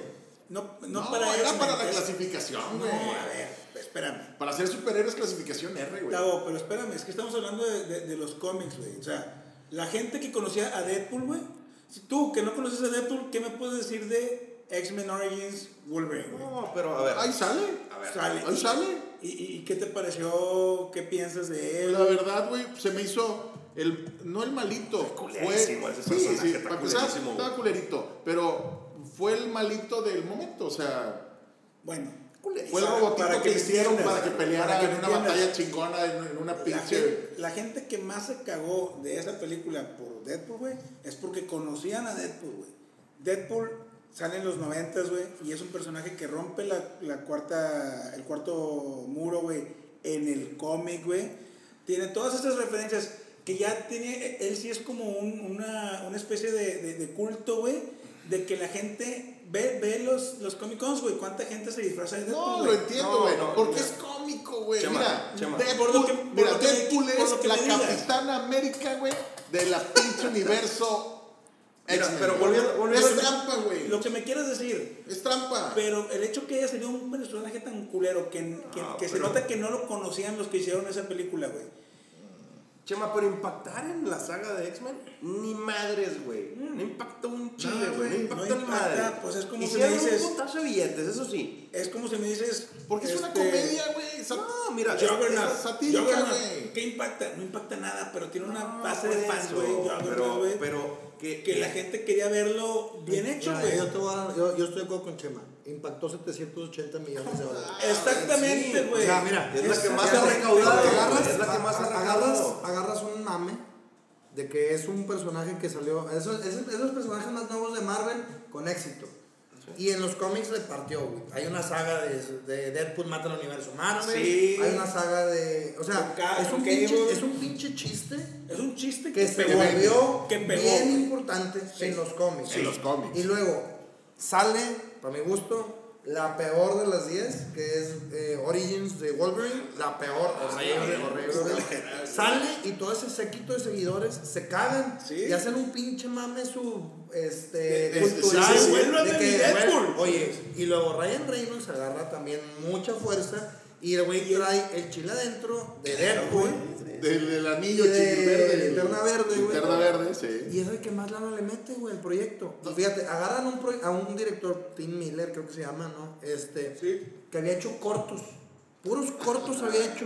[SPEAKER 4] No, no,
[SPEAKER 1] No,
[SPEAKER 4] para
[SPEAKER 1] era para la
[SPEAKER 4] es-
[SPEAKER 1] clasificación,
[SPEAKER 4] No,
[SPEAKER 1] güey.
[SPEAKER 4] a ver, espérame.
[SPEAKER 1] Para ser superhéroes clasificación R, güey.
[SPEAKER 4] Tavo, pero espérame, es que estamos hablando de, de- de los cómics, güey. O sea, la gente que conocía a Deadpool, güey. Si tú que no conoces a Deadpool, ¿qué me puedes decir de X-Men Origins Wolverine, güey?
[SPEAKER 3] No, pero a ver.
[SPEAKER 1] Ahí sale.
[SPEAKER 3] A ver.
[SPEAKER 4] Sale.
[SPEAKER 1] Ahí sale.
[SPEAKER 4] ¿Y, y, y qué te pareció? ¿Qué piensas de él?
[SPEAKER 1] La verdad, güey, se me hizo el no el malito, fue sí, sí,
[SPEAKER 3] güey.
[SPEAKER 1] estaba culerito, pero fue el malito del momento, o sea,
[SPEAKER 4] Bueno,
[SPEAKER 1] fue el robotito
[SPEAKER 4] para
[SPEAKER 1] que
[SPEAKER 4] me
[SPEAKER 1] hicieron para que peleara
[SPEAKER 4] para que
[SPEAKER 1] en una
[SPEAKER 4] entiendas.
[SPEAKER 1] batalla chingona en, una
[SPEAKER 4] La
[SPEAKER 1] pinche
[SPEAKER 4] gente, la gente que más se cagó de esa película por Deadpool, güey, es porque conocían a Deadpool, güey. Deadpool sale en los noventas, güey, y es un personaje que rompe la, la cuarta, el cuarto muro, güey, en el cómic, güey. Tiene todas estas referencias que ya tiene, él sí es como un- una, una especie de, de- de culto, güey, de que la gente ve, ve los, los Comic Cons, güey, cuánta gente se disfraza de Deadpool,
[SPEAKER 1] No, lo entiendo, güey.
[SPEAKER 3] no,
[SPEAKER 1] porque
[SPEAKER 3] no.
[SPEAKER 1] es cómico, güey. Mira,
[SPEAKER 3] Chema.
[SPEAKER 1] Deadpool,
[SPEAKER 4] Por lo que- por
[SPEAKER 1] mira,
[SPEAKER 4] lo que
[SPEAKER 1] Deadpool
[SPEAKER 4] por
[SPEAKER 1] es
[SPEAKER 4] lo que
[SPEAKER 1] la capitana América, güey, de la pinche [laughs] universo.
[SPEAKER 3] Mira, pero volviendo- volviendo-
[SPEAKER 1] es trampa, güey.
[SPEAKER 4] Lo que me quieres decir,
[SPEAKER 1] Es trampa.
[SPEAKER 4] Pero el hecho que haya salido un personaje tan culero que, que,
[SPEAKER 3] Ah,
[SPEAKER 4] que se nota que no lo conocían los que hicieron esa película, güey.
[SPEAKER 3] Chema, pero impactar en la saga de X-Men, ni madres, güey. No impactó un chile,
[SPEAKER 4] No,
[SPEAKER 3] güey. No,
[SPEAKER 4] güey,
[SPEAKER 3] impactó
[SPEAKER 4] no
[SPEAKER 3] ni
[SPEAKER 4] impacta,
[SPEAKER 3] madre.
[SPEAKER 4] pues es como si
[SPEAKER 3] Hicieron
[SPEAKER 4] me dices-
[SPEAKER 3] un putazo de billetes, eso sí.
[SPEAKER 4] Es como si me dices.
[SPEAKER 1] Porque es una
[SPEAKER 4] este,
[SPEAKER 1] comedia, güey.
[SPEAKER 3] No, mira,
[SPEAKER 4] Juggernaut.
[SPEAKER 1] Es satírica, güey.
[SPEAKER 4] ¿Qué impacta? No impacta nada, pero tiene una
[SPEAKER 3] No,
[SPEAKER 4] base de fans,
[SPEAKER 3] Pero,
[SPEAKER 4] güey,
[SPEAKER 3] pero, que,
[SPEAKER 4] que la gente quería verlo bien hecho, güey.
[SPEAKER 2] yo, estoy de acuerdo con Chema. Impactó 780 millones de dólares. [laughs]
[SPEAKER 4] Exactamente,
[SPEAKER 3] sí,
[SPEAKER 4] güey.
[SPEAKER 2] O sea, mira,
[SPEAKER 3] Es la que más ha recaudado,
[SPEAKER 2] agarras-
[SPEAKER 3] güey, es la que más ha
[SPEAKER 2] agarras,
[SPEAKER 3] recaudado.
[SPEAKER 2] agarras un mame de que es un personaje que salió. Esos, esos, esos personajes más nuevos de Marvel con éxito. Y en los cómics le partió, güey. Hay una saga de, de Deadpool mata al universo Marvel.
[SPEAKER 4] Sí.
[SPEAKER 2] Hay una saga de. O sea, es un, pinche, es un pinche chiste
[SPEAKER 4] Es un chiste
[SPEAKER 2] que se
[SPEAKER 4] pegó,
[SPEAKER 2] volvió
[SPEAKER 4] que pegó.
[SPEAKER 2] bien
[SPEAKER 4] güey.
[SPEAKER 2] importante en los cómics.
[SPEAKER 1] En los cómics.
[SPEAKER 2] Y luego sale, para mi gusto, la peor de las 10, que es eh, Origins de Wolverine. La peor, horrible, horrible. Sale y todo ese séquito de seguidores se cagan
[SPEAKER 4] Sí.
[SPEAKER 2] y hacen un pinche mame su este
[SPEAKER 1] De- de-
[SPEAKER 2] cultural de
[SPEAKER 4] a
[SPEAKER 2] que,
[SPEAKER 4] Deadpool.
[SPEAKER 2] oye y luego Ryan Reynolds agarra también mucha fuerza y el güey trae el chile adentro de Deadpool
[SPEAKER 1] Del, del anillo
[SPEAKER 2] de
[SPEAKER 1] chiquito verde.
[SPEAKER 2] Linterna Verde, güey.
[SPEAKER 1] Linterna verde, sí.
[SPEAKER 2] y es el que más lana le mete, güey, el proyecto. Y fíjate, agarran un a un director, Tim Miller, creo que se llama, ¿no? Este,
[SPEAKER 4] Sí.
[SPEAKER 2] que había hecho cortos. Puros cortos había hecho.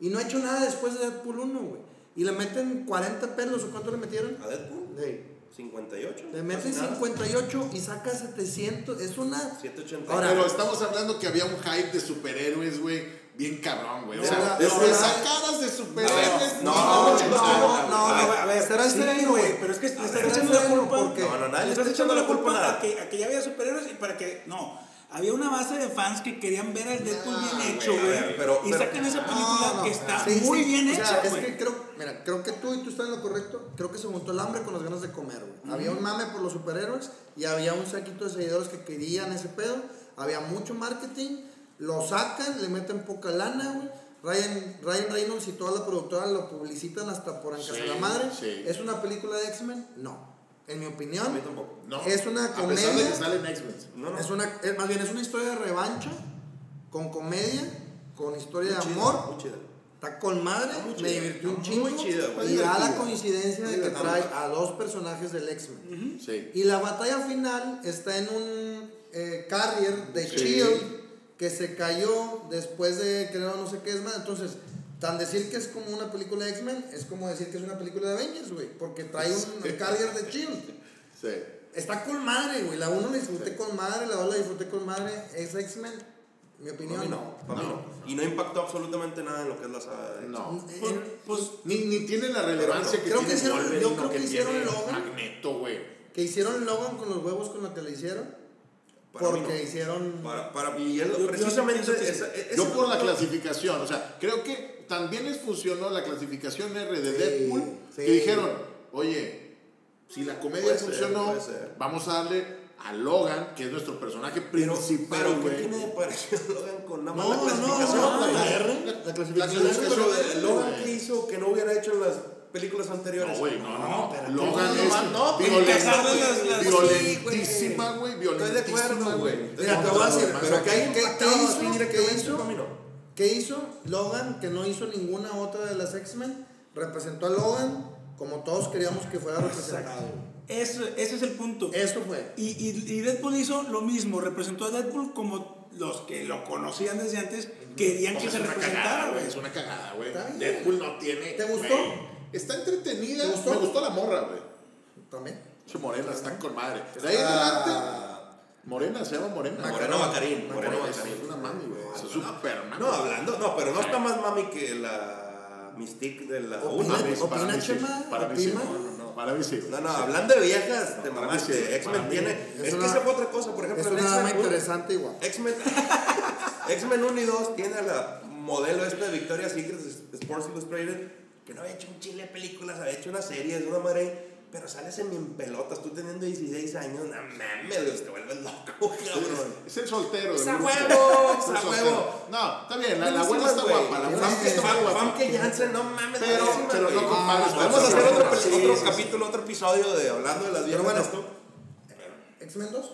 [SPEAKER 2] Y no ha hecho nada después de Deadpool 1, güey. Y le meten 40 pelos, ¿o cuánto le metieron?
[SPEAKER 3] ¿A Deadpool?
[SPEAKER 2] Sí.
[SPEAKER 3] 58.
[SPEAKER 2] Le meten
[SPEAKER 3] casi nada.
[SPEAKER 2] 58 y saca 700. Es una.
[SPEAKER 3] 780.
[SPEAKER 2] Ahora,
[SPEAKER 1] Pero estamos hablando que había un hype de superhéroes, güey, bien cabrón, güey. O sea,
[SPEAKER 2] no.
[SPEAKER 1] sacadas de superhéroes.
[SPEAKER 3] No,
[SPEAKER 2] No,
[SPEAKER 3] no,
[SPEAKER 2] no, no,
[SPEAKER 4] A ver, a ver,
[SPEAKER 2] Será
[SPEAKER 4] sí,
[SPEAKER 2] sereno,
[SPEAKER 4] güey, pero es que le estás echando la culpa.
[SPEAKER 2] porque-
[SPEAKER 3] No, no, nadie
[SPEAKER 4] le estás echando la culpa a que, a que ya había superhéroes y para que. No. Había una base de fans que querían ver al Deadpool
[SPEAKER 1] Ah,
[SPEAKER 4] bien hecho, güey.
[SPEAKER 3] pero-
[SPEAKER 4] Y
[SPEAKER 3] pero-
[SPEAKER 4] sacan esa película
[SPEAKER 2] No, no,
[SPEAKER 4] que está
[SPEAKER 2] sí,
[SPEAKER 4] muy
[SPEAKER 2] sí.
[SPEAKER 4] bien
[SPEAKER 2] O sea,
[SPEAKER 4] hecha,
[SPEAKER 2] es que creo, mira, creo que tú y tú estás en lo correcto. Creo que se juntó el hambre con las ganas de comer, güey. Había un mame por los superhéroes y había un saquito de seguidores que querían ese pedo. Había mucho marketing, lo sacan, le meten poca lana, güey. Ryan, Ryan Reynolds y toda la productora lo publicitan hasta por encasar
[SPEAKER 1] Sí,
[SPEAKER 2] la madre.
[SPEAKER 1] sí.
[SPEAKER 2] ¿Es una película de X-Men? No. En mi opinión,
[SPEAKER 3] A mí tampoco.
[SPEAKER 1] No.
[SPEAKER 2] es una
[SPEAKER 1] A pesar de que
[SPEAKER 2] comedia.
[SPEAKER 1] sale en X-Men.
[SPEAKER 3] No, no.
[SPEAKER 2] Es una, es- más bien es una historia de revancha, con comedia, con historia de
[SPEAKER 3] Muy chida,
[SPEAKER 2] amor.
[SPEAKER 3] muy chida.
[SPEAKER 2] Está con madre,
[SPEAKER 3] muy
[SPEAKER 2] me divirtió un chingo.
[SPEAKER 3] muy chida,
[SPEAKER 2] y da la coincidencia de que trae a dos personajes del X-Men.
[SPEAKER 1] Sí.
[SPEAKER 2] Y la batalla final está en un eh, carrier de
[SPEAKER 1] Sí.
[SPEAKER 2] Shield que se cayó después de, creo, no sé qué es más. Entonces, tan decir que es como una película de X-Men es como decir que es una película de Avengers, güey. Porque trae un
[SPEAKER 1] Sí.
[SPEAKER 2] carrier de Shield.
[SPEAKER 1] Sí.
[SPEAKER 2] Está con madre, güey. La 1 la disfruté con madre, la 2 la disfruté con madre. Es X-Men, mi
[SPEAKER 3] Para
[SPEAKER 2] opinión,
[SPEAKER 3] mí
[SPEAKER 2] no.
[SPEAKER 3] no. para mí no. Y no impactó absolutamente nada en lo que es la saga de
[SPEAKER 1] No.
[SPEAKER 2] Eh,
[SPEAKER 4] Pues, pues,
[SPEAKER 1] Ni, ni tiene la relevancia que
[SPEAKER 2] Creo que
[SPEAKER 1] tiene
[SPEAKER 2] hicieron-
[SPEAKER 1] Wolverine
[SPEAKER 2] yo creo que hicieron
[SPEAKER 1] tiene
[SPEAKER 2] Logan.
[SPEAKER 1] Magneto, güey.
[SPEAKER 2] Que hicieron Logan con los huevos con lo que le hicieron.
[SPEAKER 3] Para
[SPEAKER 2] porque
[SPEAKER 3] no.
[SPEAKER 2] hicieron.
[SPEAKER 3] Para, para mí, él-
[SPEAKER 4] Yo- yo
[SPEAKER 3] precisamente
[SPEAKER 4] que
[SPEAKER 3] esa- esa-
[SPEAKER 1] Yo por la clasificación, o sea, creo que también les funcionó la clasificación R de
[SPEAKER 2] Sí,
[SPEAKER 1] Deadpool,
[SPEAKER 2] sí.
[SPEAKER 1] que dijeron, oye, si la comedia
[SPEAKER 3] Puede ser,
[SPEAKER 1] funcionó,
[SPEAKER 3] puede ser.
[SPEAKER 1] vamos a darle a Logan, que es nuestro personaje principal,
[SPEAKER 3] pero ¿qué tiene de parecido Logan con
[SPEAKER 2] No,
[SPEAKER 3] la
[SPEAKER 2] no,
[SPEAKER 3] clasificación?
[SPEAKER 2] no,
[SPEAKER 1] la-
[SPEAKER 2] la R,
[SPEAKER 1] la-
[SPEAKER 2] la
[SPEAKER 1] la
[SPEAKER 2] clasificación
[SPEAKER 1] clasificación
[SPEAKER 3] Pero
[SPEAKER 1] de-
[SPEAKER 3] Logan. ¿qué hizo que no hubiera hecho en las películas anteriores?
[SPEAKER 1] No, güey, no, no, no. Logan
[SPEAKER 3] No,
[SPEAKER 1] es
[SPEAKER 3] no, no,
[SPEAKER 4] las-
[SPEAKER 1] violentísima, güey,
[SPEAKER 3] Estoy de
[SPEAKER 1] violentísima,
[SPEAKER 3] acuerdo,
[SPEAKER 1] güey.
[SPEAKER 2] Mira, te voy a decir,
[SPEAKER 3] Pero que
[SPEAKER 2] ¿qué- hizo?
[SPEAKER 3] así
[SPEAKER 2] ¿Qué hizo? ¿Qué hizo Logan que no hizo ninguna otra de las X-Men? Representó a Logan como todos queríamos que fuera representado.
[SPEAKER 4] ese, ese es el punto.
[SPEAKER 2] Eso fue.
[SPEAKER 4] Y, y, y Deadpool hizo lo mismo, representó a Deadpool como los que lo conocían desde antes querían
[SPEAKER 1] O
[SPEAKER 4] que se representara,
[SPEAKER 1] cagada, güey. Es una cagada, güey. Deadpool no tiene.
[SPEAKER 2] ¿Te gustó?
[SPEAKER 1] Está entretenida.
[SPEAKER 2] ¿Te gustó?
[SPEAKER 1] Me gustó la morra, güey.
[SPEAKER 2] También.
[SPEAKER 1] Che, Morena, está con madre. De ahí en adelante. Morena, se llama Morena.
[SPEAKER 3] Moreno Bacarín,
[SPEAKER 1] Morena
[SPEAKER 3] Moreno
[SPEAKER 1] es
[SPEAKER 3] Bacarín.
[SPEAKER 1] una mami, güey. Es super mami.
[SPEAKER 3] No, hablando, no, pero no está más mami que la Mystique de la
[SPEAKER 2] Opina-
[SPEAKER 3] 1.
[SPEAKER 1] Para mí-
[SPEAKER 2] opina. Chema,
[SPEAKER 1] Para mí sí. No, no, no. Para mí sí.
[SPEAKER 3] No, no, hablando de viejas, te mamaste. X-Men tiene.
[SPEAKER 2] es
[SPEAKER 3] Es, que
[SPEAKER 2] una-
[SPEAKER 3] esa fue otra cosa, por ejemplo,
[SPEAKER 2] Es
[SPEAKER 3] en
[SPEAKER 2] una dama interesante igual.
[SPEAKER 3] X-Men [laughs] X-Men 1 y 2 tiene a la modelo esta de Victoria's Secret Sports Illustrated que no había hecho un chile de películas, había hecho una serie, es una madre, pero sales en mi en pelotas, tú teniendo 16 años, no mames, te vuelves loco, [laughs] cabrón.
[SPEAKER 1] Es el soltero.
[SPEAKER 3] ¡Es a huevo!
[SPEAKER 1] Es
[SPEAKER 3] ¡Es
[SPEAKER 1] el
[SPEAKER 3] a huevo!
[SPEAKER 1] No, está bien. La, la buena está guapa. La
[SPEAKER 3] Famke-
[SPEAKER 1] está guapa.
[SPEAKER 3] Famke Janssen, no mames,
[SPEAKER 1] Pero- pero no compares
[SPEAKER 3] Ah, Podemos
[SPEAKER 1] otras
[SPEAKER 3] hacer otro,
[SPEAKER 1] cosas.
[SPEAKER 3] pe-
[SPEAKER 2] Sí,
[SPEAKER 3] otro
[SPEAKER 2] sí, sí.
[SPEAKER 3] capítulo, otro episodio de hablando de las viejas
[SPEAKER 2] bueno.
[SPEAKER 3] de esto.
[SPEAKER 2] ¿X-Men 2?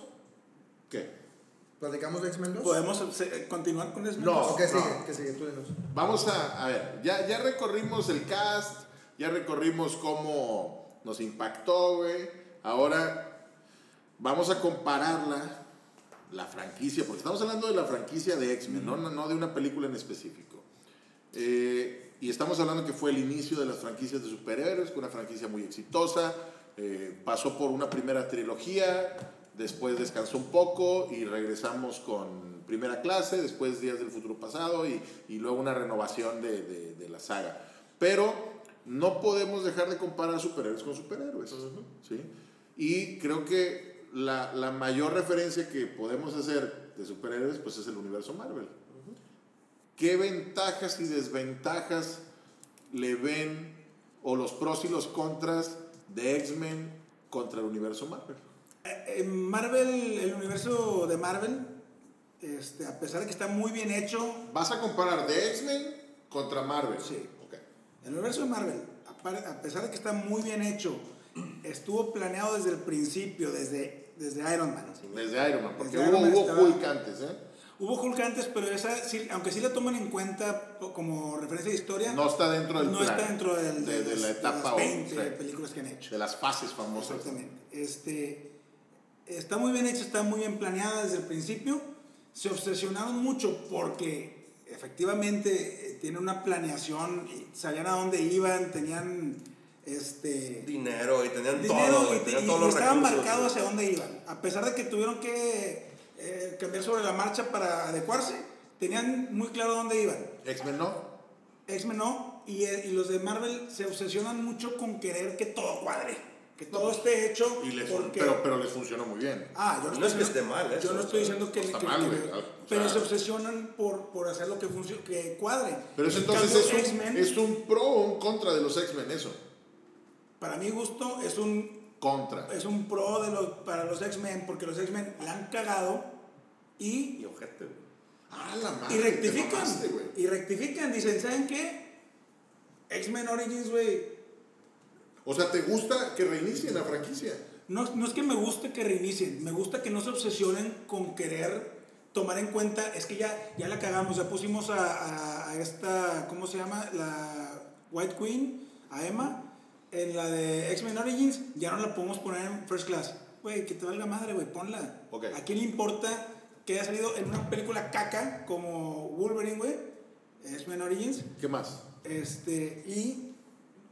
[SPEAKER 1] ¿Qué?
[SPEAKER 2] ¿Platicamos de X-Men 2?
[SPEAKER 4] ¿Podemos eh, continuar con eso?
[SPEAKER 1] No.
[SPEAKER 2] ¿O qué sigue? ¿Qué sigue? Tú dinos.
[SPEAKER 1] Vamos a, a ver, ya, ya recorrimos el cast, Ya recorrimos cómo nos impactó, güey. Ahora vamos a compararla, la franquicia, porque estamos hablando de la franquicia de X-Men, no, de una película en específico. Eh, y estamos hablando que fue el inicio de las franquicias de superhéroes, una franquicia muy exitosa. eh, pasó por una primera trilogía, después descansó un poco y regresamos con primera clase, después Días del Futuro Pasado y, luego una renovación de la saga. Pero no podemos dejar de comparar superhéroes con superhéroes. ¿sí? Y creo que la, la mayor referencia que podemos hacer de superhéroes pues es el universo Marvel. ¿Qué ventajas y desventajas le ven o los pros y los contras de X-Men contra el universo Marvel?
[SPEAKER 4] Eh, En Marvel, el universo de Marvel, este, a pesar de que está muy bien hecho,
[SPEAKER 1] ¿Vas a comparar de X-Men contra Marvel?
[SPEAKER 4] Sí. El universo de Marvel, a pesar de que está muy bien hecho, estuvo planeado desde el principio, desde, desde Iron Man.
[SPEAKER 1] Desde Iron Man, porque
[SPEAKER 4] Desde
[SPEAKER 1] hubo,
[SPEAKER 4] Man
[SPEAKER 1] hubo
[SPEAKER 4] estaba-
[SPEAKER 1] Hulk antes, ¿eh?
[SPEAKER 4] Hubo Hulk antes, pero esa, sí- aunque sí la toman en cuenta como referencia de historia,
[SPEAKER 1] No está dentro del
[SPEAKER 4] no
[SPEAKER 1] plan.
[SPEAKER 4] está dentro del-
[SPEAKER 1] de, la etapa
[SPEAKER 4] las
[SPEAKER 1] o-
[SPEAKER 4] 20
[SPEAKER 1] sí,
[SPEAKER 4] películas que han hecho.
[SPEAKER 1] de las fases famosas.
[SPEAKER 4] Exactamente. Este, está muy bien hecha, está muy bien planeada desde el principio. Se obsesionaron mucho porque efectivamente eh, tiene una planeación, y sabían a dónde iban, tenían este,
[SPEAKER 3] Dinero y tenían
[SPEAKER 4] dinero
[SPEAKER 3] todo,
[SPEAKER 4] y, y-
[SPEAKER 3] los
[SPEAKER 4] estaban
[SPEAKER 3] recursos,
[SPEAKER 4] marcados hacia dónde iban. A pesar de que tuvieron que eh, cambiar sobre la marcha para adecuarse, tenían muy claro dónde iban.
[SPEAKER 1] X-Men no.
[SPEAKER 4] X-Men no, y, eh, y los de Marvel se obsesionan mucho con querer que todo cuadre, que todo esté hecho.
[SPEAKER 1] Y les,
[SPEAKER 4] porque,
[SPEAKER 1] pero, pero les funcionó muy bien.
[SPEAKER 4] ah, yo no,
[SPEAKER 3] No
[SPEAKER 4] estoy
[SPEAKER 3] es que
[SPEAKER 4] diciendo-
[SPEAKER 3] esté mal eso,
[SPEAKER 4] Yo no estoy diciendo que, que-
[SPEAKER 1] mal,
[SPEAKER 4] que- pero se obsesionan por, por hacer lo que, funcione, que cuadre.
[SPEAKER 1] Pero eso
[SPEAKER 4] En
[SPEAKER 1] entonces
[SPEAKER 4] cambio,
[SPEAKER 1] es un,
[SPEAKER 4] X-Men,
[SPEAKER 1] es un pro o un contra de los X-Men, eso.
[SPEAKER 4] para mi gusto, es un,
[SPEAKER 1] Contra.
[SPEAKER 4] es un pro de los, para los X-Men, porque los X-Men la han cagado y,
[SPEAKER 3] Y ojete, güey.
[SPEAKER 1] Ah, la madre.
[SPEAKER 4] y rectifican.
[SPEAKER 1] mamaste.
[SPEAKER 4] Y rectifican, dicen, ¿saben qué? X-Men Origins, güey,
[SPEAKER 1] O sea, ¿te gusta que reinicien la franquicia?
[SPEAKER 4] No, no es que me guste que reinicien, me gusta que no se obsesionen con querer tomar en cuenta, es que ya, ya la cagamos, ya pusimos a, a- a esta, ¿cómo se llama? La White Queen, a Emma, en la de X-Men Origins, ya no la podemos poner en First Class. Güey, que te valga madre, güey, ponla.
[SPEAKER 1] Ok.
[SPEAKER 4] ¿A quién le importa que haya salido en una película caca como Wolverine, güey? X-Men Origins.
[SPEAKER 1] ¿Qué más?
[SPEAKER 4] Este, y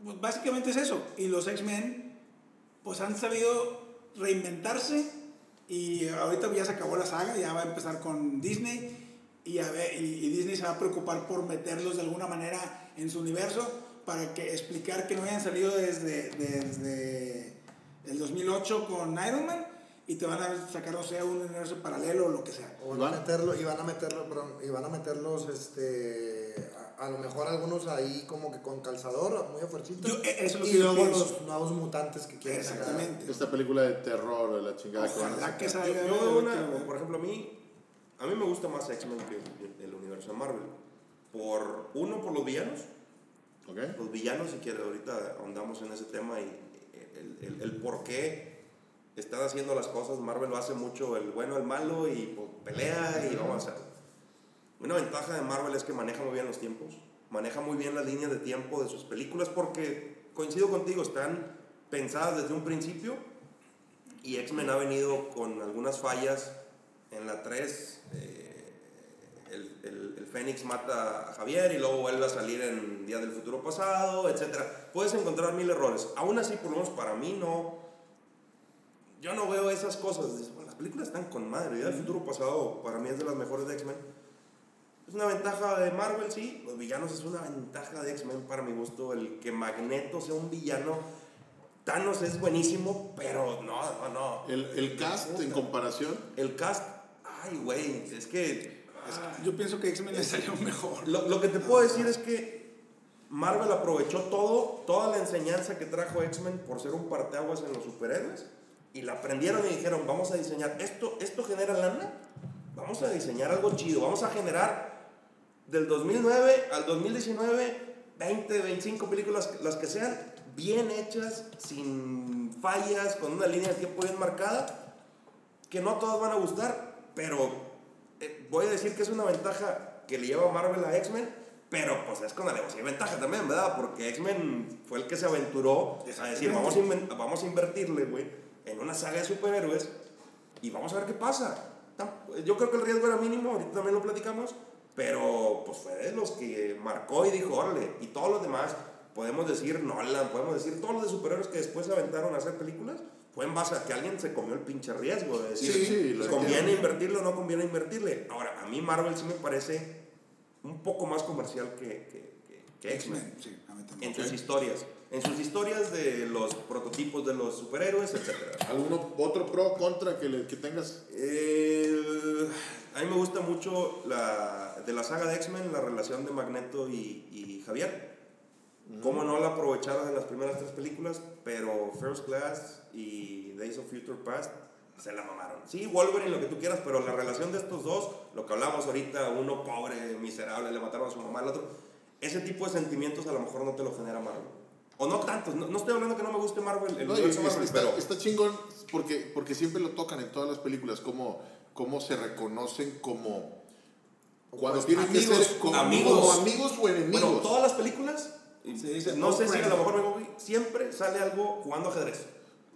[SPEAKER 4] pues, básicamente es eso. Y los X-Men, pues han sabido reinventarse. Y ahorita ya se acabó la saga, ya va a empezar con Disney. Y, a ver, y, Disney se va a preocupar por meterlos de alguna manera en su universo para que explicar que no hayan salido desde, desde el 2008 con Iron Man y te van a sacar, no sé, un universo paralelo o lo que sea.
[SPEAKER 2] O van a meterlo, y van a meterlo, y van a meterlos, este, a, lo mejor algunos ahí como que con calzador, muy a fuercita.
[SPEAKER 4] Yo, eh, eso es lo
[SPEAKER 2] y luego los nuevos mutantes que quieren sacar.
[SPEAKER 4] Exactamente.
[SPEAKER 1] Esta película de terror o de la chingada que van a
[SPEAKER 4] Ojalá
[SPEAKER 1] sacar.
[SPEAKER 4] que
[SPEAKER 3] Yo,
[SPEAKER 4] salga.
[SPEAKER 3] yo veo una, por ejemplo, a mí, a mí me gusta más X-Men que el, el universo de Marvel. Por, uno, por los villanos.
[SPEAKER 1] ¿Ok?
[SPEAKER 3] Los villanos, si quieres, ahorita ahondamos en ese tema y el, el, el por qué están haciendo las cosas. Marvel lo hace mucho el bueno, el malo y pues, pelea y vamos a. Una ventaja de Marvel es que maneja muy bien los tiempos, maneja muy bien las líneas de tiempo de sus películas porque, coincido contigo, están pensadas desde un principio y X-Men ha venido con algunas fallas. En la 3, eh, el, el, el Fénix mata a Javier y luego vuelve a salir en Día del Futuro Pasado, etc. Puedes encontrar mil errores. Aún así, por lo menos para mí, no. Yo no veo esas cosas. Dices, "Bueno, las películas están con madre. Día del Futuro Pasado, para mí, es de las mejores de X-Men. Es una ventaja de Marvel, sí. Los villanos es una ventaja de X-Men para mi gusto. El que Magneto sea un villano. Thanos es buenísimo, pero no, no, no.
[SPEAKER 1] El, el cast en comparación.
[SPEAKER 3] El cast, ay, güey, es que
[SPEAKER 4] Ah, Yo pienso que X-Men le salió mejor.
[SPEAKER 3] lo, lo que te puedo decir es que Marvel aprovechó todo, toda la enseñanza que trajo X-Men por ser un parteaguas en los superhéroes y la aprendieron y dijeron, vamos a diseñar, esto, esto genera lana, vamos a diseñar algo chido, vamos a generar del 2009 al 2019 20, 25 películas, las que sean, bien hechas, sin fallas, con una línea de tiempo bien marcada, que no todas van a gustar, pero eh, voy a decir que es una ventaja que le lleva Marvel a X-Men, Pero pues es con alevosía y ventaja también, ¿verdad? Porque X-Men fue el que se aventuró a decir, vamos a, vamos a invertirle, güey, en una saga de superhéroes y vamos a ver qué pasa. Yo creo que el riesgo era mínimo, ahorita también lo platicamos, pero pues fue de los que marcó y dijo, órale, y todos los demás, podemos decir Nolan, podemos decir todos los de superhéroes que después se aventaron a hacer películas, fue en base a que alguien se comió el pinche riesgo de decir,
[SPEAKER 1] Sí, sí, lo
[SPEAKER 3] conviene
[SPEAKER 1] entiendo.
[SPEAKER 3] invertirle o no conviene invertirle. Ahora, a mí Marvel sí me parece un poco más comercial que, que, que- que X-Men
[SPEAKER 4] Sí,
[SPEAKER 3] en sus historias. En sus historias de los prototipos de los superhéroes, etc.
[SPEAKER 1] ¿Alguno otro pro contra que, le- que tengas?
[SPEAKER 3] Eh, a mí me gusta mucho la, de la saga de X-Men la relación de Magneto y, y Javier. Cómo no la aprovecharon en las primeras tres películas, pero First Class y Days of Future Past se la mamaron. Sí, Wolverine, lo que tú quieras, pero la relación de estos dos, lo que hablamos ahorita, uno pobre, miserable, le mataron a su mamá, al otro, ese tipo de sentimientos a lo mejor no te lo genera Marvel. O no tantos, no, no estoy hablando que no me guste Marvel, el
[SPEAKER 1] No,
[SPEAKER 3] Marvel,
[SPEAKER 1] está,
[SPEAKER 3] pero...
[SPEAKER 1] está chingón porque, porque siempre lo tocan en todas las películas, como, como se reconocen como cuando
[SPEAKER 2] Pues,
[SPEAKER 1] tienen que
[SPEAKER 3] amigos,
[SPEAKER 1] ser como
[SPEAKER 3] amigos.
[SPEAKER 1] como amigos o enemigos.
[SPEAKER 3] Bueno, todas las películas,
[SPEAKER 4] Se dice
[SPEAKER 3] no
[SPEAKER 4] old
[SPEAKER 3] sé si a lo mejor me equivoco, siempre sale algo jugando ajedrez.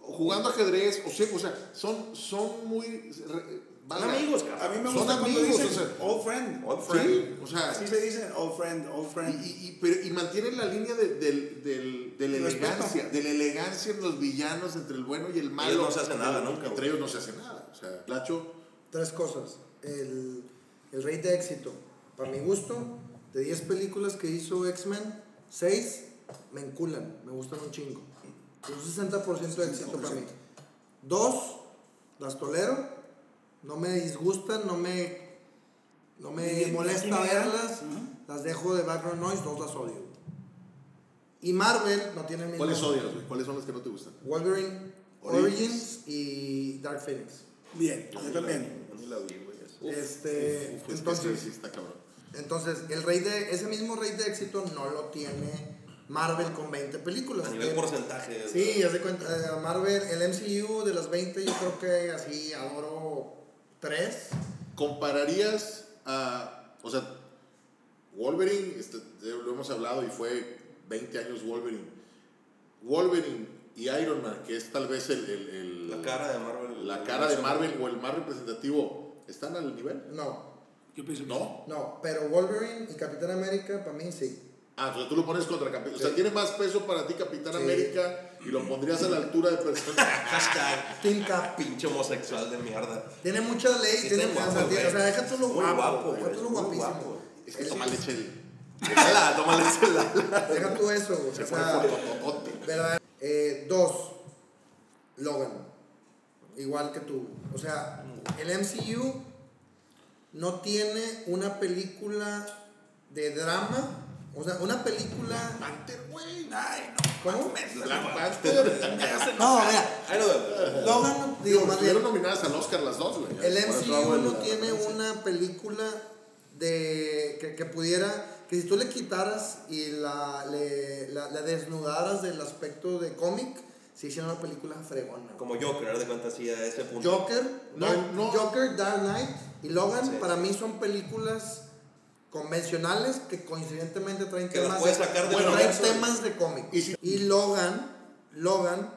[SPEAKER 1] Jugando ajedrez, o sea, o sea son, son muy... re-
[SPEAKER 3] Son amigos,
[SPEAKER 4] A mí me
[SPEAKER 1] Son
[SPEAKER 4] gusta cuando
[SPEAKER 1] amigos,
[SPEAKER 4] dicen
[SPEAKER 1] o sea,
[SPEAKER 4] old friend.
[SPEAKER 3] Old friend.
[SPEAKER 1] Sí, o sea,
[SPEAKER 4] Así se dice, old friend, old
[SPEAKER 1] y,
[SPEAKER 4] friend.
[SPEAKER 1] y, y- pero, y mantienen la línea de, del- del- de la elegancia, de la elegancia en los villanos entre el bueno y el malo.
[SPEAKER 3] Ellos no se hacen nada nunca,
[SPEAKER 1] Entre ellos no se hace nada. O sea, Lacho,
[SPEAKER 2] Tres cosas. El, el rey de éxito. Para mi gusto, de 10 películas que hizo X-Men, 6 me enculan, me gustan un chingo. Un 60% de éxito para mí. Dos, las tolero, no me disgustan, no me, no me molesta verlas, las dejo de background noise, dos las odio. Y Marvel no tiene el mismo-
[SPEAKER 1] ¿cuáles odias, güey? ¿Cuáles son las que no te gustan?
[SPEAKER 2] Wolverine
[SPEAKER 1] Origins.
[SPEAKER 2] Origins y Dark Phoenix.
[SPEAKER 4] Bien, yo también.
[SPEAKER 2] Este,
[SPEAKER 1] Uf, es que
[SPEAKER 2] entonces,
[SPEAKER 1] sí, sí está cabrón.
[SPEAKER 2] entonces, el rey de, ese mismo rey de éxito no lo tiene Marvel con 20 películas.
[SPEAKER 3] A nivel
[SPEAKER 2] Eh,
[SPEAKER 3] porcentaje.
[SPEAKER 2] Sí, ya se cuenta, eh, Marvel, el MCU de las 20 yo creo que así adoro 3.
[SPEAKER 1] ¿Compararías a, o sea, Wolverine, este, lo hemos hablado y fue 20 años Wolverine, Wolverine y Iron Man, que es tal vez el, el- el-
[SPEAKER 3] La cara de Marvel.
[SPEAKER 1] la cara de Marvel o el más representativo, ¿están al nivel?
[SPEAKER 2] No,
[SPEAKER 4] Yo pienso que
[SPEAKER 1] No.
[SPEAKER 2] no, pero Wolverine y Capitán América para mí sí.
[SPEAKER 1] Ah, sea, tú lo pones contra Capitán. O sea,
[SPEAKER 2] Sí.
[SPEAKER 1] tiene más peso para ti Capitán
[SPEAKER 2] Sí.
[SPEAKER 1] América y lo pondrías a la altura de personas. [laughs]
[SPEAKER 3] Hashtag
[SPEAKER 2] Team Cap.
[SPEAKER 3] pinche homosexual de mierda.
[SPEAKER 2] Tiene mucha ley,
[SPEAKER 3] Sí,
[SPEAKER 2] tiene,
[SPEAKER 3] está
[SPEAKER 2] o sea, tú lo
[SPEAKER 3] Muy
[SPEAKER 2] guapo,
[SPEAKER 3] guapo,
[SPEAKER 2] tú lo guapísimo.
[SPEAKER 3] guapo.
[SPEAKER 1] Es que toma leche.
[SPEAKER 3] Déjala, tómale la.
[SPEAKER 2] Deja tú eso, güey,
[SPEAKER 1] Se
[SPEAKER 2] o
[SPEAKER 1] fue
[SPEAKER 2] sea. ¿verdad? Eh, dos, Logan. Igual que tú. O sea, el MCU no tiene una película de drama. O sea, una película.
[SPEAKER 1] Panther, güey.
[SPEAKER 4] Ay,
[SPEAKER 2] ¿Cómo?
[SPEAKER 1] Black Panther.
[SPEAKER 2] No, mira.
[SPEAKER 3] Ahí lo veo.
[SPEAKER 2] Logan, digo, más bien.
[SPEAKER 1] Nominadas al Oscar las dos, güey.
[SPEAKER 2] El MCU no tiene una película de que, que pudiera que si tú le quitaras y la, le, la, la desnudaras del aspecto de cómic, se hiciera una película fregona.
[SPEAKER 3] Como Joker, de cuenta así a ese punto.
[SPEAKER 2] Joker,
[SPEAKER 1] No,
[SPEAKER 2] Dark-
[SPEAKER 1] no.
[SPEAKER 2] Joker, Dark Knight y Logan
[SPEAKER 3] Sí.
[SPEAKER 2] para mí son películas convencionales que coincidentemente traen
[SPEAKER 3] Que
[SPEAKER 2] temas
[SPEAKER 3] puedes sacar del
[SPEAKER 2] bueno, traen
[SPEAKER 3] universo.
[SPEAKER 2] temas de cómic.
[SPEAKER 1] Y si-
[SPEAKER 2] Y Logan, Logan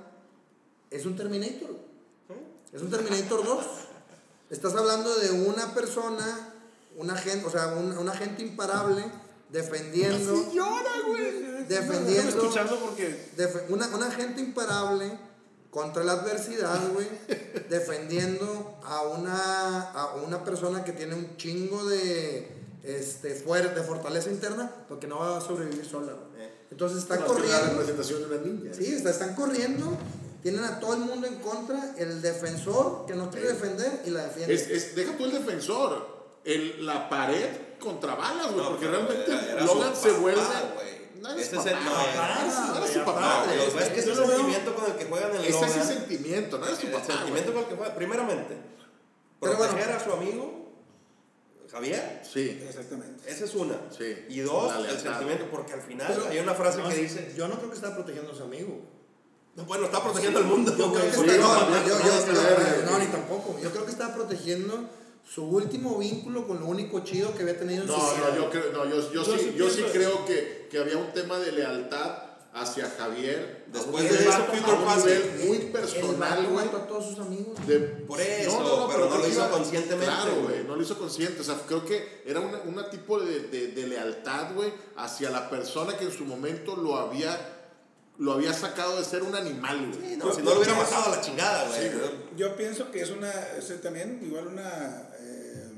[SPEAKER 2] es un Terminator. Es un Terminator 2. Estás hablando de una persona, un agente, o sea, un, un agente imparable defendiendo, defendiendo,
[SPEAKER 4] escucharlo porque
[SPEAKER 2] defe- una, un agente imparable contra la adversidad, güey, [laughs] defendiendo a una, a una persona que tiene un chingo de, este, fuer- de fortaleza interna, porque no va a sobrevivir sola. güey.
[SPEAKER 3] Eh.
[SPEAKER 2] Entonces está
[SPEAKER 1] No, es que la
[SPEAKER 2] corriendo.
[SPEAKER 1] representación de una niña.
[SPEAKER 2] Sí, está- están corriendo, tienen a todo el mundo en contra, el defensor que no quiere
[SPEAKER 1] Sí.
[SPEAKER 2] defender y la defiende.
[SPEAKER 1] Es, es, deja tú el defensor. El, la pared contra balas, güey.
[SPEAKER 3] No,
[SPEAKER 1] porque realmente
[SPEAKER 3] era- era
[SPEAKER 1] Logan se
[SPEAKER 3] papá,
[SPEAKER 1] vuelve. No
[SPEAKER 3] Ese es el-
[SPEAKER 1] papá.
[SPEAKER 3] no,
[SPEAKER 1] no papá.
[SPEAKER 3] ves que
[SPEAKER 2] lo veo-
[SPEAKER 3] sentimiento con el que juegan en
[SPEAKER 1] Ese es el sentimiento, no era su
[SPEAKER 3] El
[SPEAKER 1] papá.
[SPEAKER 3] sentimiento
[SPEAKER 1] güey.
[SPEAKER 3] con el que juega. Primeramente, proteger a su amigo, Javier.
[SPEAKER 1] Sí.
[SPEAKER 4] exactamente.
[SPEAKER 3] Esa es una.
[SPEAKER 1] Sí.
[SPEAKER 3] Y dos, el sentimiento, porque al final
[SPEAKER 2] Pero-
[SPEAKER 3] hay una frase
[SPEAKER 2] No,
[SPEAKER 3] que dice,
[SPEAKER 2] Yo no creo que estaba protegiendo a su amigo.
[SPEAKER 3] no, bueno, está protegiendo al mundo.
[SPEAKER 2] Yo creo que está-
[SPEAKER 1] Sí,
[SPEAKER 2] no, ni tampoco. Yo creo que estaba protegiendo su último vínculo con lo único chido que había tenido en
[SPEAKER 1] No,
[SPEAKER 2] su vida.
[SPEAKER 1] no, yo, creo, no, yo, yo,
[SPEAKER 4] Yo
[SPEAKER 1] sí,
[SPEAKER 4] sí
[SPEAKER 1] yo sí creo que, que había un tema de lealtad hacia Javier. a
[SPEAKER 3] Después
[SPEAKER 1] un
[SPEAKER 3] de eso,
[SPEAKER 1] a
[SPEAKER 3] Peter
[SPEAKER 1] un
[SPEAKER 3] Pan,
[SPEAKER 1] nivel
[SPEAKER 2] El-
[SPEAKER 1] muy personal, güey.
[SPEAKER 2] a todos sus amigos.
[SPEAKER 1] de-
[SPEAKER 3] Por eso, pero no lo hizo conscientemente,
[SPEAKER 1] Claro,
[SPEAKER 3] güey.
[SPEAKER 1] no lo hizo consciente. O sea, creo que era una, una tipo de, de, de lealtad, güey, hacia la persona que en su momento lo había, lo había sacado de ser un animal, güey.
[SPEAKER 3] Sí, no, si no lo hubiera matado a la chingada, güey.
[SPEAKER 1] Sí.
[SPEAKER 4] Yo pienso que es una, es también igual una eh,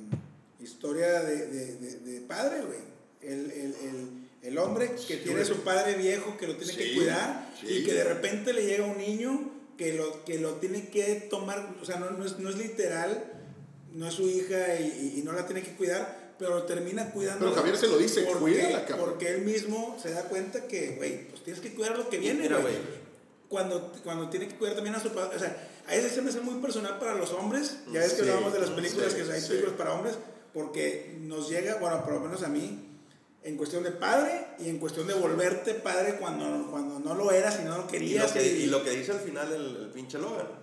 [SPEAKER 4] historia de, de, de, de padre, güey. El, el, el, el hombre que tiene
[SPEAKER 1] güey.
[SPEAKER 4] su padre viejo que lo tiene que cuidar
[SPEAKER 1] sí.
[SPEAKER 4] y que de repente le llega un niño que lo, que lo tiene que tomar, o sea, no, no, es, no es literal, no es su hija y, no la tiene que cuidar, pero lo termina cuidando.
[SPEAKER 1] Pero Javier se lo dice,
[SPEAKER 4] porque,
[SPEAKER 1] cuídala, cabrón.
[SPEAKER 4] Porque él mismo se da cuenta que, güey, pues tienes que cuidar lo que viene, güey cuando, cuando tiene que cuidar también a su padre. O sea, a veces se me hace muy personal para los hombres. Ya ves que
[SPEAKER 1] Sí,
[SPEAKER 4] hablábamos de las películas, que hay películas para hombres, porque nos llega, bueno, por lo menos a mí, en cuestión de padre y en cuestión de volverte padre cuando, cuando no lo eras y no lo
[SPEAKER 3] Y lo,
[SPEAKER 4] querías.
[SPEAKER 3] que,
[SPEAKER 4] y-
[SPEAKER 3] lo que dice al final el, el pinche Logan.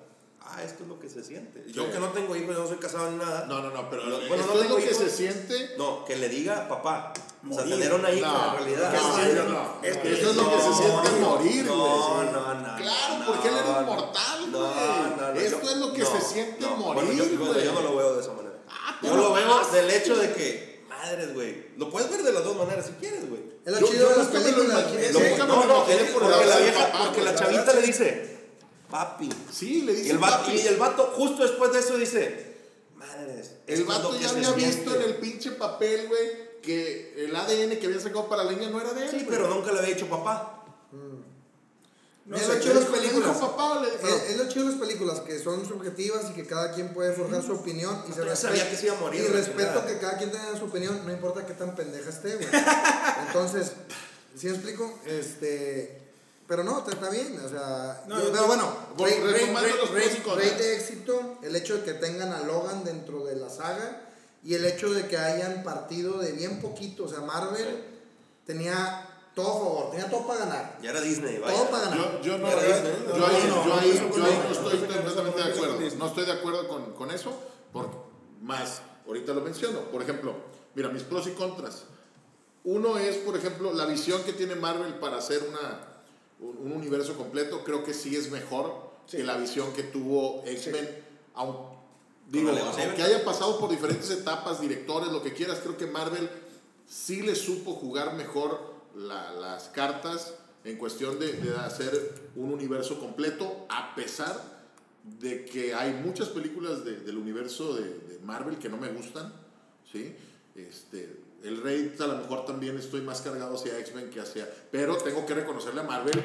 [SPEAKER 3] Ah, esto es lo que se siente. Yo
[SPEAKER 1] Sí.
[SPEAKER 3] que no tengo hijos, yo no soy casado ni nada.
[SPEAKER 1] No, no, no, pero
[SPEAKER 3] No,
[SPEAKER 1] esto
[SPEAKER 3] bueno, no
[SPEAKER 1] es lo
[SPEAKER 3] tengo
[SPEAKER 1] que
[SPEAKER 3] hijos.
[SPEAKER 1] se siente.
[SPEAKER 3] No, que le diga papá. O sea,
[SPEAKER 4] Morir.
[SPEAKER 3] tener una hija
[SPEAKER 1] No,
[SPEAKER 3] en realidad.
[SPEAKER 1] no, no,
[SPEAKER 4] no.
[SPEAKER 1] no.
[SPEAKER 4] Es
[SPEAKER 1] lo que se siente morir, güey.
[SPEAKER 3] No, no, no.
[SPEAKER 1] Claro,
[SPEAKER 3] no,
[SPEAKER 1] porque él era inmortal,
[SPEAKER 3] No,
[SPEAKER 1] güey.
[SPEAKER 3] no, no.
[SPEAKER 1] Esto
[SPEAKER 3] yo-
[SPEAKER 1] es lo que
[SPEAKER 3] no,
[SPEAKER 1] se siente
[SPEAKER 3] no.
[SPEAKER 1] morir,
[SPEAKER 3] Bueno, yo, bueno, yo no lo veo de esa manera.
[SPEAKER 1] Ah,
[SPEAKER 3] yo lo veo del hecho de que, madres, güey. Lo puedes ver de las dos maneras si quieres, güey.
[SPEAKER 2] Es lo
[SPEAKER 1] Yo-
[SPEAKER 2] chido
[SPEAKER 1] yo
[SPEAKER 2] de las películas.
[SPEAKER 3] No, no,
[SPEAKER 1] por
[SPEAKER 3] porque la vieja,
[SPEAKER 1] papá,
[SPEAKER 3] porque
[SPEAKER 1] güey.
[SPEAKER 3] la chavita le dice, papi.
[SPEAKER 1] Sí, le dice
[SPEAKER 3] Y el, vato,
[SPEAKER 1] papi.
[SPEAKER 3] y el vato, justo después de eso, dice, madres.
[SPEAKER 1] El vato ya había visto
[SPEAKER 3] siente".
[SPEAKER 1] en el pinche papel, güey, que el ADN que habían sacado para la niña no era de él.
[SPEAKER 3] Sí, pero nunca le había dicho papá.
[SPEAKER 4] No
[SPEAKER 2] es
[SPEAKER 4] sé,
[SPEAKER 2] lo chido de las
[SPEAKER 1] ¿Le dijo
[SPEAKER 2] películas.
[SPEAKER 1] papá le-
[SPEAKER 2] Es, es lo chido de las películas, que son subjetivas y que cada quien puede forjar su opinión y se
[SPEAKER 3] ya sabía
[SPEAKER 2] respeta-
[SPEAKER 3] que se iba a morir,
[SPEAKER 2] Y respeto que cada quien tenga su opinión, no importa qué tan pendeja esté, güey. [laughs] Entonces, ¿sí me explico? Este, pero no, está- bien, o sea,
[SPEAKER 4] No,
[SPEAKER 2] yo-
[SPEAKER 4] yo-
[SPEAKER 2] pero bueno,
[SPEAKER 1] Bueno,
[SPEAKER 2] rate- rate-
[SPEAKER 1] retomando los
[SPEAKER 2] rate-
[SPEAKER 1] pros y contras.
[SPEAKER 2] rate de éxito, el hecho de que tengan a Logan dentro de la saga y el hecho de que hayan partido de bien poquito, o sea, Marvel tenía todo a favor, tenía todo para ganar.
[SPEAKER 3] Ya era Disney, vaya.
[SPEAKER 2] Todo para ganar.
[SPEAKER 1] Yo, yo no, yo,
[SPEAKER 3] Disney,
[SPEAKER 1] yo
[SPEAKER 3] no,
[SPEAKER 1] ahí,
[SPEAKER 4] no,
[SPEAKER 1] yo
[SPEAKER 4] no,
[SPEAKER 1] ahí- yo ahí
[SPEAKER 4] no,
[SPEAKER 1] estoy completamente de acuerdo.
[SPEAKER 4] no,
[SPEAKER 1] estoy de acuerdo con, con eso, porque más, ahorita lo menciono. Por ejemplo, mira, mis pros y contras. Uno es, por ejemplo, la visión que tiene Marvel para hacer una, un, un universo completo. Creo que sí es mejor que la visión que tuvo X-Men. aun- Digo,
[SPEAKER 3] Con Alex
[SPEAKER 1] aunque haya pasado por diferentes etapas, directores, lo que quieras, creo que Marvel sí le supo jugar mejor la- las cartas en cuestión de, de hacer un universo completo, a pesar de que hay muchas películas de- del universo de, de Marvel que no me gustan, ¿sí? Este, el Rey a lo mejor también estoy más cargado hacia X-Men que hacia... Pero tengo que reconocerle a Marvel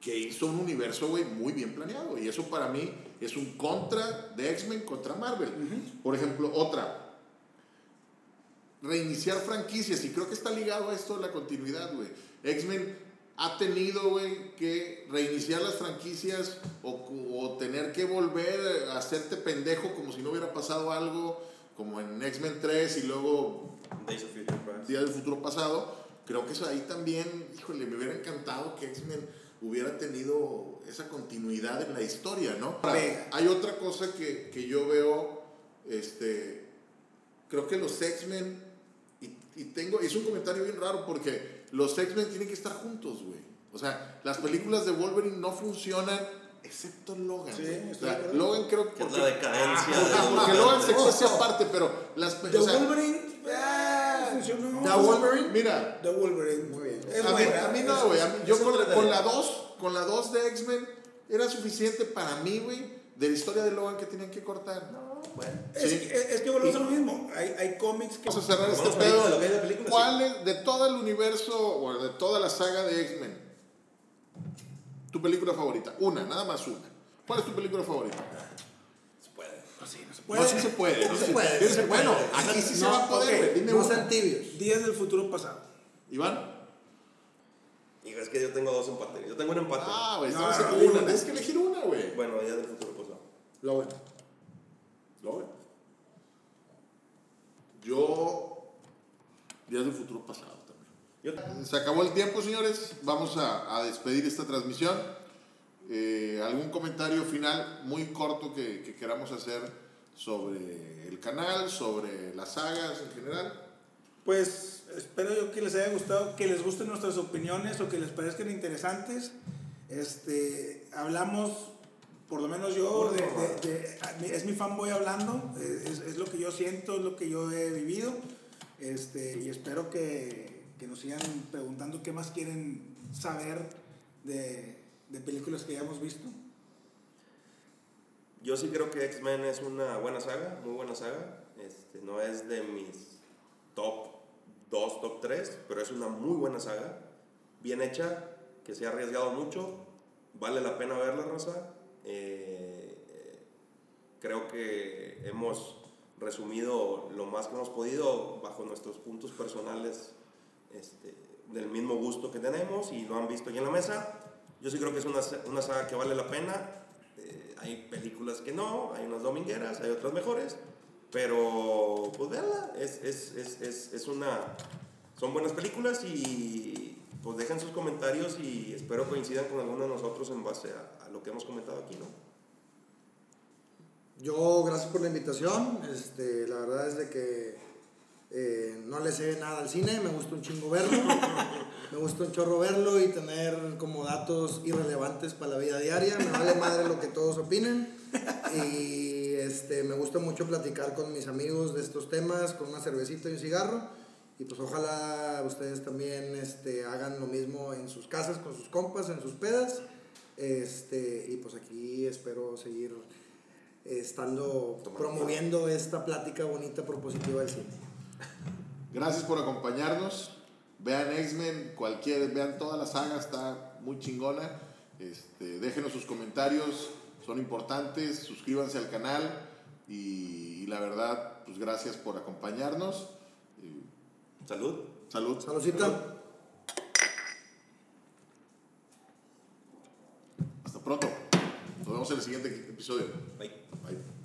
[SPEAKER 1] que hizo un universo, güey, muy bien planeado. Y eso para mí es un contra de X-Men contra Marvel. Por ejemplo, otra. Reiniciar franquicias. Y creo que está ligado a esto de la continuidad, güey. X-Men ha tenido, güey, que reiniciar las franquicias o, o tener que volver a hacerte pendejo como si no hubiera pasado algo, como en X-Men 3 y luego
[SPEAKER 3] Days of Future Past.
[SPEAKER 1] Día del Futuro Pasado, creo que eso ahí también, híjole, me hubiera encantado que X-Men hubiera tenido esa continuidad en la historia, ¿no? Ahora, hay otra cosa que, que yo veo, este, creo que los X-Men, y, tengo, es un comentario bien raro porque los X-Men tienen que estar juntos, güey. O sea, las películas de Wolverine no funcionan excepto Logan.
[SPEAKER 4] Sí.
[SPEAKER 1] O sea. Logan creo
[SPEAKER 3] Que es la decadencia.
[SPEAKER 1] Ah, porque Logan se cuece aparte, pero las
[SPEAKER 4] The
[SPEAKER 1] o sea,
[SPEAKER 4] Wolverine, ah, funcionó.
[SPEAKER 2] The Wolverine.
[SPEAKER 1] Mira,
[SPEAKER 4] The Wolverine.
[SPEAKER 2] Muy bien.
[SPEAKER 1] A mí, a no, güey. Yo con, con la 2, con la 2 de X-Men, era suficiente para mí, güey, de la historia de Logan que tenían que cortar.
[SPEAKER 3] No, bueno.
[SPEAKER 4] Es,
[SPEAKER 1] Sí.
[SPEAKER 4] es, es que volvemos a lo mismo. Hay, hay cómics que.
[SPEAKER 1] Vamos a cerrar este pedo.
[SPEAKER 3] de lo que hay de películas,
[SPEAKER 1] ¿Cuál es, de todo el universo, o de toda la saga de X-Men, tu película favorita? Una, nada más una. ¿Cuál es tu película favorita?
[SPEAKER 3] Se puede.
[SPEAKER 4] Pues sí, no se
[SPEAKER 1] No,
[SPEAKER 4] puede.
[SPEAKER 1] sí se puede.
[SPEAKER 2] No
[SPEAKER 1] ¿no?
[SPEAKER 2] se puede, se
[SPEAKER 1] bueno,
[SPEAKER 2] puede.
[SPEAKER 1] aquí sí se
[SPEAKER 4] No,
[SPEAKER 1] va a poder,
[SPEAKER 4] ok.
[SPEAKER 1] güey. Dime
[SPEAKER 2] No sean tibios.
[SPEAKER 4] Días del futuro pasado.
[SPEAKER 1] Iván.
[SPEAKER 3] Hijo, es que yo tengo dos empates. Yo tengo un empate.
[SPEAKER 1] Ah, güey,
[SPEAKER 4] No, no,
[SPEAKER 1] una. Tienes que elegir una, güey.
[SPEAKER 3] Bueno, ya del futuro pasado.
[SPEAKER 2] Logan.
[SPEAKER 1] Logan. Yo. Días del futuro pasado también. Se acabó el tiempo, señores. Vamos a, a despedir esta transmisión. Eh, ¿Algún comentario final muy corto que, que queramos hacer sobre el canal, sobre las sagas en general.
[SPEAKER 4] Pues espero yo que les haya gustado, que les gusten nuestras opiniones o que les parezcan interesantes. Este, hablamos, por lo menos yo, de, de- de- es mi fanboy hablando, es, es lo que yo siento, es lo que yo he vivido. Este, y espero que, que nos sigan preguntando qué más quieren saber de, de películas que ya hemos visto.
[SPEAKER 3] Yo sí creo que X-Men es una buena saga, muy buena saga. Este, no es de mis top 2, top 3, pero es una muy buena saga. Bien hecha, que se ha arriesgado mucho. Vale la pena verla, Rosa. Eh, creo que hemos resumido lo más que hemos podido bajo nuestros puntos personales este, del mismo gusto que tenemos y lo han visto aquí en la mesa. Yo sí creo que es una, una saga que vale la pena. Eh, hay películas que no, hay unas domingueras, hay otras mejores, pero pues véanla, es, es, es, es una... Son buenas películas y pues dejen sus comentarios y espero coincidan con alguno de nosotros en base a, a lo que hemos comentado aquí, ¿no?
[SPEAKER 2] Yo, gracias por la invitación. Este, la verdad es de que eh, no le sé nada al cine, me gusta un chingo verlo. [laughs] me gusta un chorro verlo y tener como datos irrelevantes para la vida diaria. Me vale madre lo que todos opinen. Y este, me gusta mucho platicar con mis amigos de estos temas, con una cervecita y un cigarro. Y pues ojalá ustedes también este, hagan lo mismo en sus casas, con sus compas, en sus pedas. Este, y pues aquí espero seguir estando promoviendo esta plática bonita propositiva del cine.
[SPEAKER 1] Gracias por acompañarnos. Vean X-Men, cualquier, vean toda la saga, está muy chingona. Este, déjenos sus comentarios, son importantes. Suscríbanse al canal y, y la verdad, pues gracias por acompañarnos.
[SPEAKER 3] Salud.
[SPEAKER 1] salud.
[SPEAKER 2] Saludcita.
[SPEAKER 1] Hasta pronto. Nos vemos en el siguiente episodio.
[SPEAKER 3] Bye.
[SPEAKER 1] Bye.